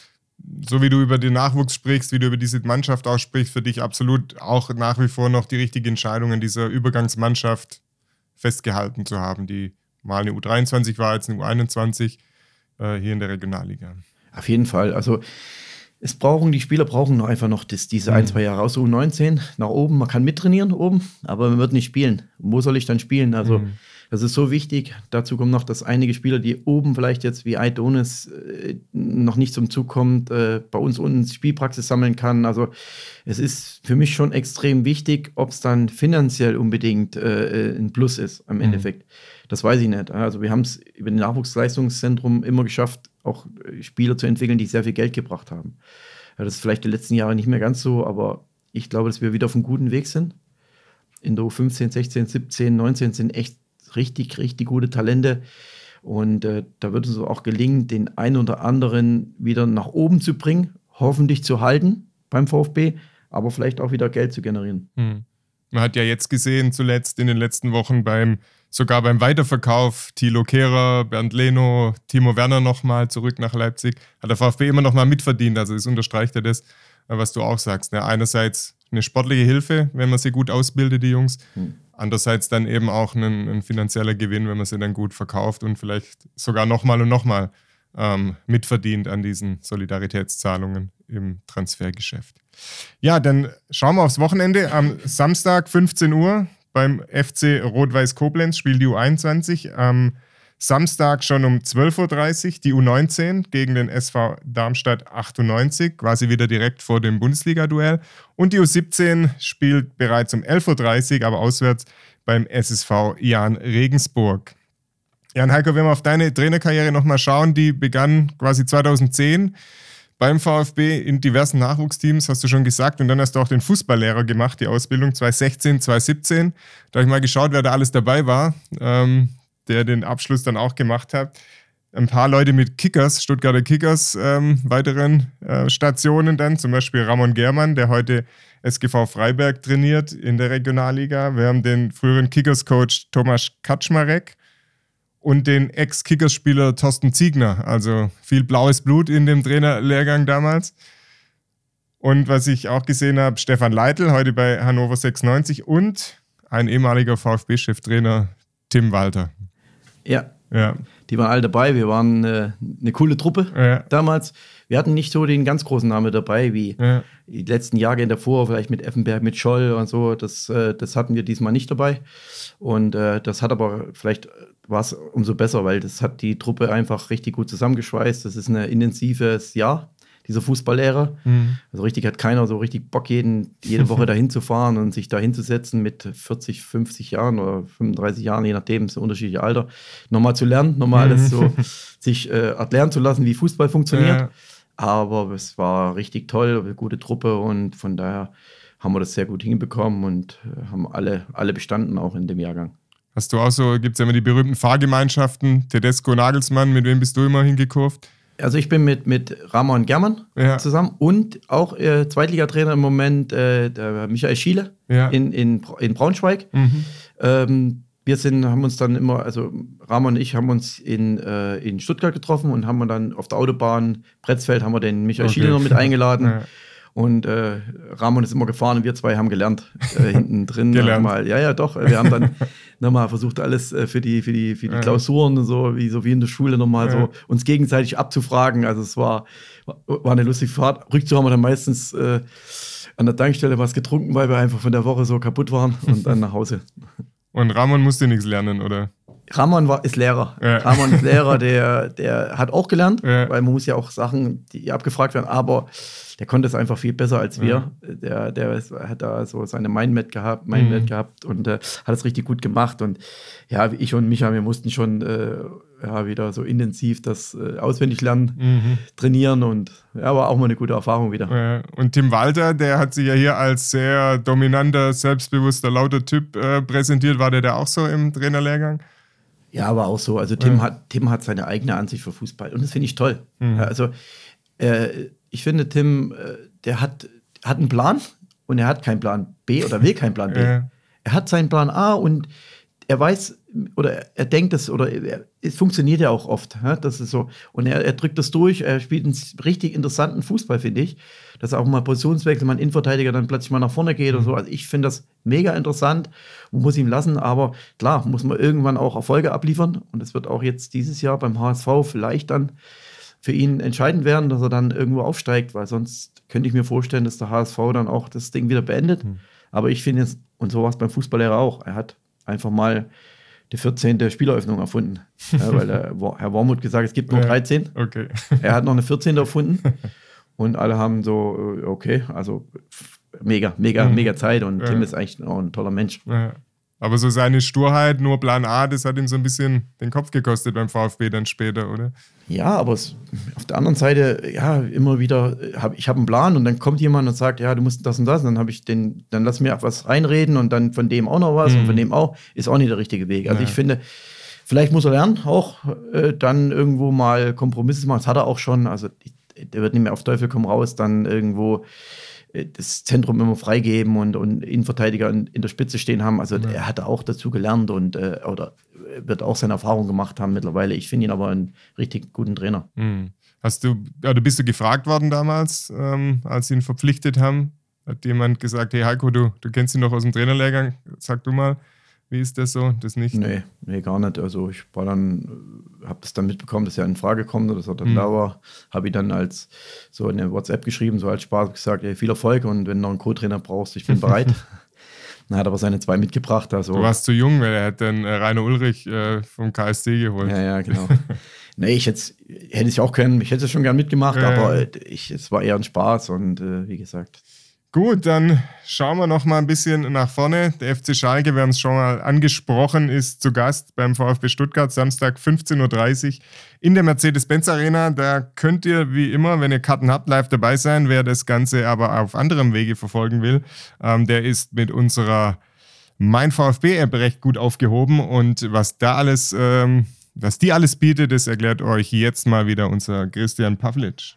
so wie du über den Nachwuchs sprichst, wie du über diese Mannschaft aussprichst, für dich absolut auch nach wie vor noch die richtige Entscheidung in dieser Übergangsmannschaft festgehalten zu haben, die mal eine U23 war, jetzt eine U21 äh, hier in der Regionalliga. Auf jeden Fall. Also es brauchen, die Spieler brauchen noch einfach noch das, diese ein, mhm. zwei Jahre aus U19 nach oben. Man kann mittrainieren oben, aber man wird nicht spielen. Wo soll ich dann spielen? Also mhm. das ist so wichtig. Dazu kommt noch, dass einige Spieler, die oben vielleicht jetzt wie Aidonis äh, noch nicht zum Zug kommt, äh, bei uns unten Spielpraxis sammeln kann. Also es ist für mich schon extrem wichtig, ob es dann finanziell unbedingt äh, ein Plus ist am mhm. Endeffekt. Das weiß ich nicht. Also wir haben es über den Nachwuchsleistungszentrum immer geschafft, auch äh, Spieler zu entwickeln, die sehr viel Geld gebracht haben. Das ist vielleicht die letzten Jahre nicht mehr ganz so, aber ich glaube, dass wir wieder auf einem guten Weg sind. In der U15, 16, 17, 19 sind echt richtig, richtig gute Talente. Und äh, da wird es auch gelingen, den einen oder anderen wieder nach oben zu bringen, hoffentlich zu halten beim VfB, aber vielleicht auch wieder Geld zu generieren. Hm. Man hat ja jetzt gesehen, zuletzt in den letzten Wochen beim sogar beim Weiterverkauf Thilo Kehrer, Bernd Leno, Timo Werner nochmal zurück nach Leipzig, hat der VfB immer nochmal mitverdient. Also das unterstreicht ja das, was du auch sagst. Ne? Einerseits eine sportliche Hilfe, wenn man sie gut ausbildet, die Jungs. Hm. Andererseits dann eben auch ein, ein, finanzieller Gewinn, wenn man sie dann gut verkauft und vielleicht sogar nochmal und nochmal ähm, mitverdient an diesen Solidaritätszahlungen im Transfergeschäft. Ja, dann schauen wir aufs Wochenende. Am Samstag 15 Uhr beim FC Rot-Weiß Koblenz spielt die U21. Am Samstag schon um 12.30 Uhr die U19 gegen den SV Darmstadt 98, quasi wieder direkt vor dem Bundesliga-Duell. Und die U17 spielt bereits um 11.30 Uhr, aber auswärts beim SSV Jan Regensburg. Jan Heiko, wenn wir auf deine Trainerkarriere nochmal schauen, die begann quasi 2010 beim VfB in diversen Nachwuchsteams, hast du schon gesagt. Und dann hast du auch den Fußballlehrer gemacht, die Ausbildung 2016, 2017. Da habe ich mal geschaut, wer da alles dabei war. Ähm, der den Abschluss dann auch gemacht hat. Ein paar Leute mit Kickers, Stuttgarter Kickers, ähm, weiteren äh, Stationen dann, zum Beispiel Ramon Germann, der heute SGV Freiberg trainiert in der Regionalliga. Wir haben den früheren Kickers-Coach Tomasz Kaczmarek und den Ex-Kickers-Spieler Thorsten Ziegner. Also viel blaues Blut in dem Trainerlehrgang damals. Und was ich auch gesehen habe, Stefan Leitl, heute bei Hannover 96 und ein ehemaliger VfB-Cheftrainer Tim Walter. Ja. ja. Die waren alle dabei. Wir waren äh, eine coole Truppe ja. damals. Wir hatten nicht so den ganz großen Namen dabei wie ja. die letzten Jahre davor, vielleicht mit Effenberg, mit Scholl und so. Das, äh, das hatten wir diesmal nicht dabei. Und äh, das hat aber vielleicht war es umso besser, weil das hat die Truppe einfach richtig gut zusammengeschweißt. Das ist ein intensives Jahr dieser Fußballlehrer. Mhm. Also richtig hat keiner so richtig Bock, jeden, jede Woche [laughs] dahin zu fahren und sich da hinzusetzen mit 40, 50 Jahren oder 35 Jahren, je nachdem, so unterschiedliche Alter, nochmal zu lernen, nochmal alles so [laughs] sich äh, erklären zu lassen, wie Fußball funktioniert. Ja. Aber es war richtig toll, eine gute Truppe und von daher haben wir das sehr gut hinbekommen und äh, haben alle, alle bestanden auch in dem Jahrgang. Hast du auch so, gibt es ja immer die berühmten Fahrgemeinschaften, Tedesco, Nagelsmann, mit wem bist du immer hingekurvt? Also ich bin mit, mit Ramon Germann ja. zusammen und auch äh, Zweitligatrainer im Moment, äh, der Michael Schiele ja. in, in, in Braunschweig. Mhm. Ähm, wir sind, haben uns dann immer, also Ramon und ich haben uns in, äh, in Stuttgart getroffen und haben dann auf der Autobahn Pretzfeld haben wir den Michael okay. Schiele noch mit eingeladen. [laughs] Ja. Und äh, Ramon ist immer gefahren und wir zwei haben gelernt. Äh, [laughs] hinten drin nochmal. Ja, ja, doch. Wir haben dann [laughs] nochmal versucht, alles äh, für die, für die, für die ja. Klausuren und so, wie, so wie in der Schule nochmal ja. so uns gegenseitig abzufragen. Also es war, war eine lustige Fahrt. Rückzu haben wir dann meistens äh, an der Tankstelle was getrunken, weil wir einfach von der Woche so kaputt waren und dann nach Hause. Und Ramon musste nichts lernen, oder? Ramon war, ist Lehrer. Ja. Ramon ist Lehrer, der, der hat auch gelernt, ja. weil man muss ja auch Sachen, die abgefragt werden, aber der konnte es einfach viel besser als wir. Ja. Der, der hat da so seine Mindmap gehabt, Mindmap mhm. gehabt und äh, hat es richtig gut gemacht. Und ja, ich und Micha, wir mussten schon äh, ja, wieder so intensiv das äh, auswendig lernen, mhm. trainieren und ja, war auch mal eine gute Erfahrung wieder. Und Tim Walter, der hat sich ja hier als sehr dominanter, selbstbewusster, lauter Typ äh, präsentiert. War der da auch so im Trainerlehrgang? Ja, aber auch so. Also Tim, ja. hat, Tim hat seine eigene Ansicht für Fußball und das finde ich toll. Mhm. Also äh, ich finde, Tim, äh, der hat, hat einen Plan und er hat keinen Plan B oder will keinen Plan B. Ja. Er hat seinen Plan A und er weiß oder er denkt es oder er, es funktioniert ja auch oft. Ja? Das ist so. Und er, er drückt das durch. Er spielt einen richtig interessanten Fußball, finde ich. Dass er auch mal Positionswechsel, mal ein Innenverteidiger dann plötzlich mal nach vorne geht mhm. und so. Also ich finde das mega interessant und muss ihm lassen. Aber klar, muss man irgendwann auch Erfolge abliefern. Und es wird auch jetzt dieses Jahr beim HSV vielleicht dann für ihn entscheidend werden, dass er dann irgendwo aufsteigt, weil sonst könnte ich mir vorstellen, dass der HSV dann auch das Ding wieder beendet. Mhm. Aber ich finde jetzt, und so war es beim Fußballlehrer auch, er hat einfach mal die 14. Spieleröffnung erfunden. Ja, weil der [laughs] Herr Wormuth gesagt hat, es gibt nur 13. Okay. Er hat noch eine 14. erfunden. [laughs] Und alle haben so, äh, okay, also mega, mega, mhm. mega Zeit. Und ja. Tim ist eigentlich auch ein toller Mensch. Ja. Aber so seine Sturheit, nur Plan A, das hat ihm so ein bisschen den Kopf gekostet beim VfB dann später, oder? Ja, aber es, auf der anderen Seite, ja, immer wieder, hab, ich habe einen Plan und dann kommt jemand und sagt, ja, du musst das und das. Und dann habe ich den, dann lass mir was reinreden und dann von dem auch noch was mhm. und von dem auch, ist auch nicht der richtige Weg. Also ja. ich finde, vielleicht muss er lernen, auch äh, dann irgendwo mal Kompromisse machen. Das hat er auch schon. Also der wird nicht mehr auf Teufel komm raus, dann irgendwo äh, das Zentrum immer freigeben und, und Innenverteidiger in, in der Spitze stehen haben. Also ja. er hat auch dazu gelernt und äh, oder wird auch seine Erfahrung gemacht haben mittlerweile. Ich finde ihn aber einen richtig guten Trainer. Mhm. Hast du, oder bist du gefragt worden damals, ähm, als sie ihn verpflichtet haben? Hat jemand gesagt, hey Heiko, du, du kennst ihn doch aus dem Trainerlehrgang, sag du mal, wie ist das so? Das nicht? Nee, nee, gar nicht. Also ich war dann, habe das dann mitbekommen, dass er in Frage kommt, dass er dann mhm. da war. Habe ich dann als so eine WhatsApp geschrieben, so als Spaß gesagt, hey, viel Erfolg und wenn du noch einen Co-Trainer brauchst, ich bin bereit. [laughs] Dann hat aber seine zwei mitgebracht. Also. Du warst zu jung, weil er hat dann äh, Rainer Ulrich äh, vom KSC geholt. Ja, ja, genau. [laughs] nee, ich hätte es auch können, ich hätte es schon gern mitgemacht, ja, aber ich, es war eher ein Spaß und äh, wie gesagt. Gut, dann schauen wir noch mal ein bisschen nach vorne. Der FC Schalke, wir haben es schon mal angesprochen, ist zu Gast beim VfB Stuttgart Samstag 15.30 Uhr in der Mercedes-Benz Arena. Da könnt ihr wie immer, wenn ihr Karten habt, live dabei sein. Wer das Ganze aber auf anderem Wege verfolgen will, ähm, der ist mit unserer Mein VfB-App recht gut aufgehoben. Und was da alles, ähm, was die alles bietet, das erklärt euch jetzt mal wieder unser Christian Pavlic.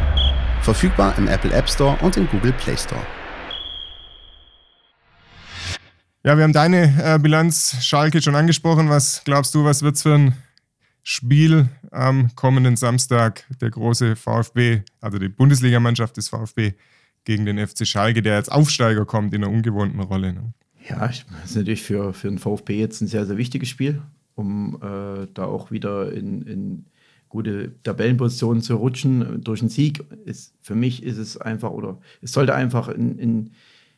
Verfügbar im Apple App Store und im Google Play Store. Ja, wir haben deine äh, Bilanz Schalke schon angesprochen. Was glaubst du, was wird es für ein Spiel am kommenden Samstag? Der große VfB, also die Bundesligamannschaft des VfB gegen den FC Schalke, der als Aufsteiger kommt in einer ungewohnten Rolle. Ne? Ja, das ist natürlich für, für den VfB jetzt ein sehr, sehr wichtiges Spiel, um äh, da auch wieder in, in gute Tabellenpositionen zu rutschen durch einen Sieg. Ist, für mich ist es einfach, oder es sollte einfach in, in,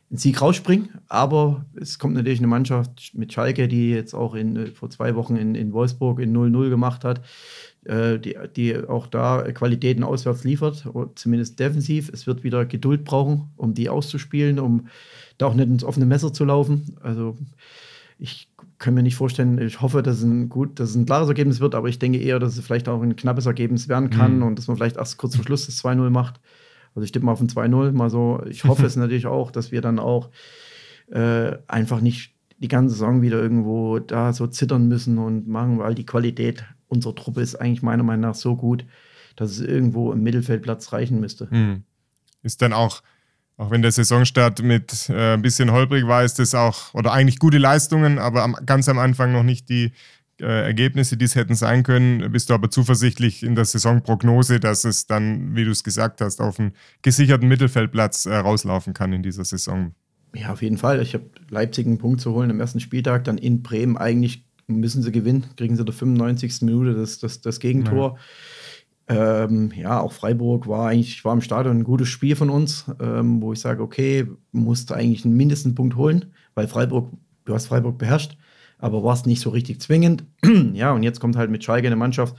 in Sieg rausspringen. Aber es kommt natürlich eine Mannschaft mit Schalke, die jetzt auch in, vor zwei Wochen in, in Wolfsburg in 0-0 gemacht hat, äh, die, die auch da Qualitäten auswärts liefert, zumindest defensiv. Es wird wieder Geduld brauchen, um die auszuspielen, um da auch nicht ins offene Messer zu laufen. Also ich kann mir nicht vorstellen, ich hoffe, dass es ein gut, dass es ein klares Ergebnis wird, aber ich denke eher, dass es vielleicht auch ein knappes Ergebnis werden kann mhm. und dass man vielleicht erst kurz vor Schluss das 2-0 macht. Also ich tippe mal auf ein 2-0, mal so. Ich hoffe es [laughs] natürlich auch, dass wir dann auch äh, einfach nicht die ganze Saison wieder irgendwo da so zittern müssen und machen, weil die Qualität unserer Truppe ist eigentlich meiner Meinung nach so gut, dass es irgendwo im Mittelfeldplatz reichen müsste. Mhm. Ist dann auch auch wenn der Saisonstart mit äh, ein bisschen holprig war, ist das auch, oder eigentlich gute Leistungen, aber am, ganz am Anfang noch nicht die äh, Ergebnisse, die es hätten sein können. Bist du aber zuversichtlich in der Saisonprognose, dass es dann, wie du es gesagt hast, auf einen gesicherten Mittelfeldplatz äh, rauslaufen kann in dieser Saison? Ja, auf jeden Fall. Ich habe Leipzig einen Punkt zu holen am ersten Spieltag, dann in Bremen eigentlich müssen sie gewinnen, kriegen sie in der 95. Minute das, das, das Gegentor. Ja ähm, ja, auch Freiburg war eigentlich, war im Stadion ein gutes Spiel von uns, ähm, wo ich sage, okay, musste eigentlich einen mindesten Punkt holen, weil Freiburg, du hast Freiburg beherrscht, aber warst nicht so richtig zwingend. [clears throat] ja, und jetzt kommt halt mit Schalke eine Mannschaft,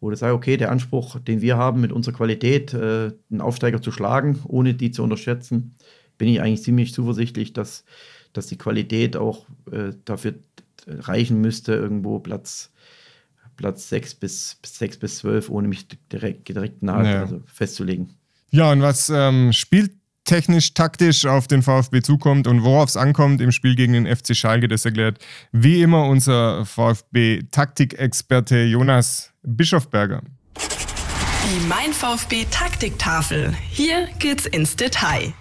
wo du sagst, okay, der Anspruch, den wir haben mit unserer Qualität, äh, einen Aufsteiger zu schlagen, ohne die zu unterschätzen, bin ich eigentlich ziemlich zuversichtlich, dass, dass die Qualität auch äh, dafür reichen müsste, irgendwo Platz Platz 6 bis, 6 bis 12, ohne mich direkt, direkt nahe ja. also festzulegen. Ja, und was ähm, spieltechnisch, taktisch auf den VfB zukommt und worauf es ankommt im Spiel gegen den FC Schalke, das erklärt wie immer unser VfB-Taktikexperte Jonas Bischofberger. Die Mein VfB Taktiktafel. Hier geht's ins Detail.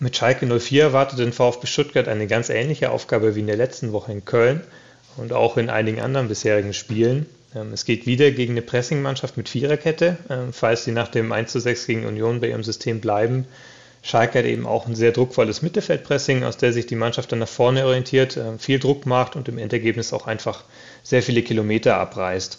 Mit Schalke 04 erwartet den VfB Stuttgart eine ganz ähnliche Aufgabe wie in der letzten Woche in Köln und auch in einigen anderen bisherigen Spielen. Ähm, es geht wieder gegen eine Pressingmannschaft mit Viererkette, ähm, falls sie nach dem 1 zu 6 gegen Union bei ihrem System bleiben. Schalke hat eben auch ein sehr druckvolles Mittelfeldpressing, aus der sich die Mannschaft dann nach vorne orientiert, ähm, viel Druck macht und im Endergebnis auch einfach sehr viele Kilometer abreißt.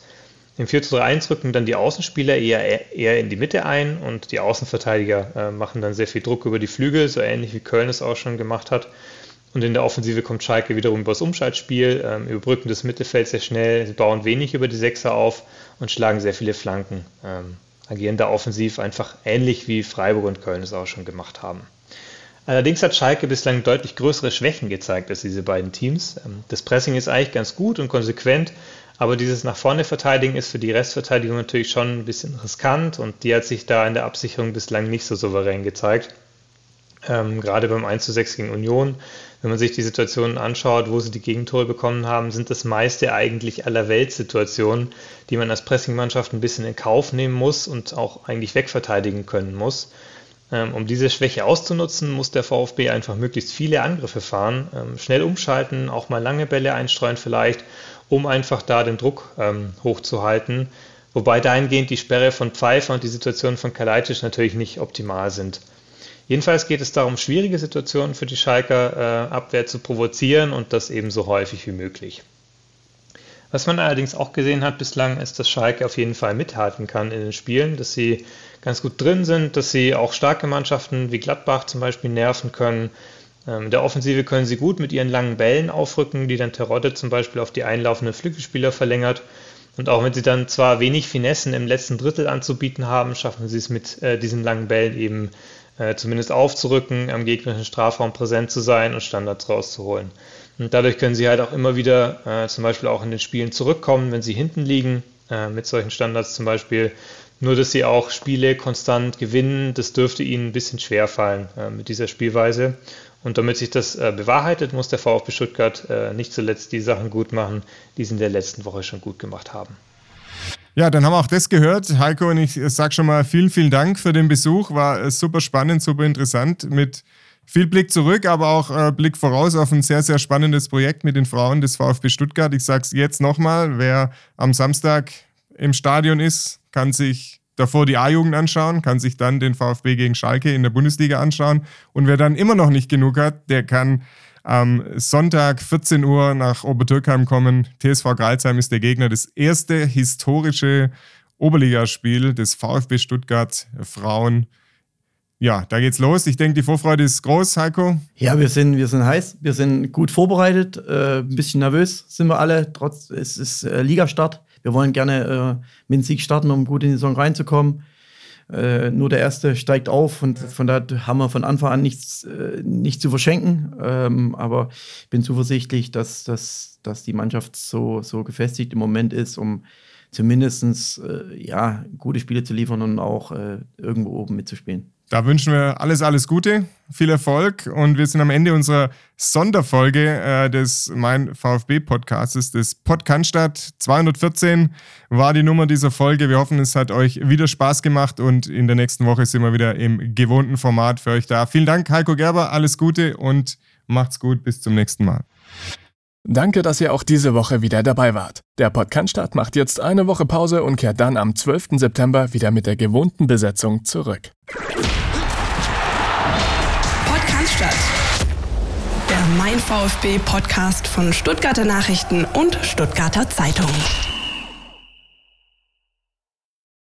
Im 4 zu 3 1 rücken dann die Außenspieler eher, eher in die Mitte ein und die Außenverteidiger äh, machen dann sehr viel Druck über die Flügel, so ähnlich wie Köln es auch schon gemacht hat. Und in der Offensive kommt Schalke wiederum über das Umschaltspiel, ähm, überbrücken das Mittelfeld sehr schnell, sie bauen wenig über die Sechser auf und schlagen sehr viele Flanken. Ähm, agieren da offensiv einfach ähnlich wie Freiburg und Köln es auch schon gemacht haben. Allerdings hat Schalke bislang deutlich größere Schwächen gezeigt als diese beiden Teams. Ähm, das Pressing ist eigentlich ganz gut und konsequent, aber dieses nach vorne verteidigen ist für die Restverteidigung natürlich schon ein bisschen riskant und die hat sich da in der Absicherung bislang nicht so souverän gezeigt. Ähm, gerade beim 1 zu 6 gegen Union, wenn man sich die Situationen anschaut, wo sie die Gegentore bekommen haben, sind das meiste eigentlich aller Weltsituationen, die man als Pressingmannschaft ein bisschen in Kauf nehmen muss und auch eigentlich wegverteidigen können muss. Ähm, um diese Schwäche auszunutzen, muss der VfB einfach möglichst viele Angriffe fahren, ähm, schnell umschalten, auch mal lange Bälle einstreuen vielleicht, um einfach da den Druck ähm, hochzuhalten. Wobei dahingehend die Sperre von Pfeiffer und die Situation von Kalajdzic natürlich nicht optimal sind. Jedenfalls geht es darum, schwierige Situationen für die Schalker äh, Abwehr zu provozieren und das ebenso häufig wie möglich. Was man allerdings auch gesehen hat bislang, ist, dass Schalke auf jeden Fall mithalten kann in den Spielen, dass sie ganz gut drin sind, dass sie auch starke Mannschaften wie Gladbach zum Beispiel nerven können. Ähm, in der Offensive können sie gut mit ihren langen Bällen aufrücken, die dann Terodde zum Beispiel auf die einlaufenden Flügelspieler verlängert. Und auch wenn sie dann zwar wenig Finessen im letzten Drittel anzubieten haben, schaffen sie es mit äh, diesen langen Bällen eben äh, zumindest aufzurücken, am gegnerischen Strafraum präsent zu sein und Standards rauszuholen. Und dadurch können sie halt auch immer wieder äh, zum Beispiel auch in den Spielen zurückkommen, wenn sie hinten liegen, äh, mit solchen Standards zum Beispiel. Nur, dass sie auch Spiele konstant gewinnen, das dürfte ihnen ein bisschen schwer fallen äh, mit dieser Spielweise. Und damit sich das äh, bewahrheitet, muss der VfB Stuttgart äh, nicht zuletzt die Sachen gut machen, die sie in der letzten Woche schon gut gemacht haben. Ja, dann haben wir auch das gehört. Heiko und ich sage schon mal vielen, vielen Dank für den Besuch. War äh, super spannend, super interessant mit viel Blick zurück, aber auch äh, Blick voraus auf ein sehr, sehr spannendes Projekt mit den Frauen des VfB Stuttgart. Ich sage es jetzt nochmal, wer am Samstag im Stadion ist, kann sich davor die A-Jugend anschauen, kann sich dann den VfB gegen Schalke in der Bundesliga anschauen. Und wer dann immer noch nicht genug hat, der kann am Sonntag 14 Uhr nach Obertürkheim kommen. TSV Greilsheim ist der Gegner. Das erste historische Oberligaspiel des VfB Stuttgart Frauen. Ja, da geht's los. Ich denke, die Vorfreude ist groß, Heiko. Ja, wir sind, wir sind heiß, wir sind gut vorbereitet, äh, ein bisschen nervös sind wir alle. Trotz es ist äh, Ligastart. Wir wollen gerne äh, mit dem Sieg starten, um gut in die Saison reinzukommen. Äh, nur der erste steigt auf und von daher haben wir von Anfang an nichts, äh, nicht zu verschenken. Ähm, aber ich bin zuversichtlich, dass, dass, dass die Mannschaft so, so gefestigt im Moment ist, um zumindest äh, ja, gute Spiele zu liefern und auch äh, irgendwo oben mitzuspielen. Da wünschen wir alles, alles Gute, viel Erfolg und wir sind am Ende unserer Sonderfolge äh, des Mein VfB Podcasts, des Podcaststadt 214 war die Nummer dieser Folge. Wir hoffen, es hat euch wieder Spaß gemacht und in der nächsten Woche sind wir wieder im gewohnten Format für euch da. Vielen Dank, Heiko Gerber, alles Gute und macht's gut, bis zum nächsten Mal. Danke, dass ihr auch diese Woche wieder dabei wart. Der Podcast macht jetzt eine Woche Pause und kehrt dann am 12. September wieder mit der gewohnten Besetzung zurück. Podcast Der Mein VfB Podcast von Stuttgarter Nachrichten und Stuttgarter Zeitung.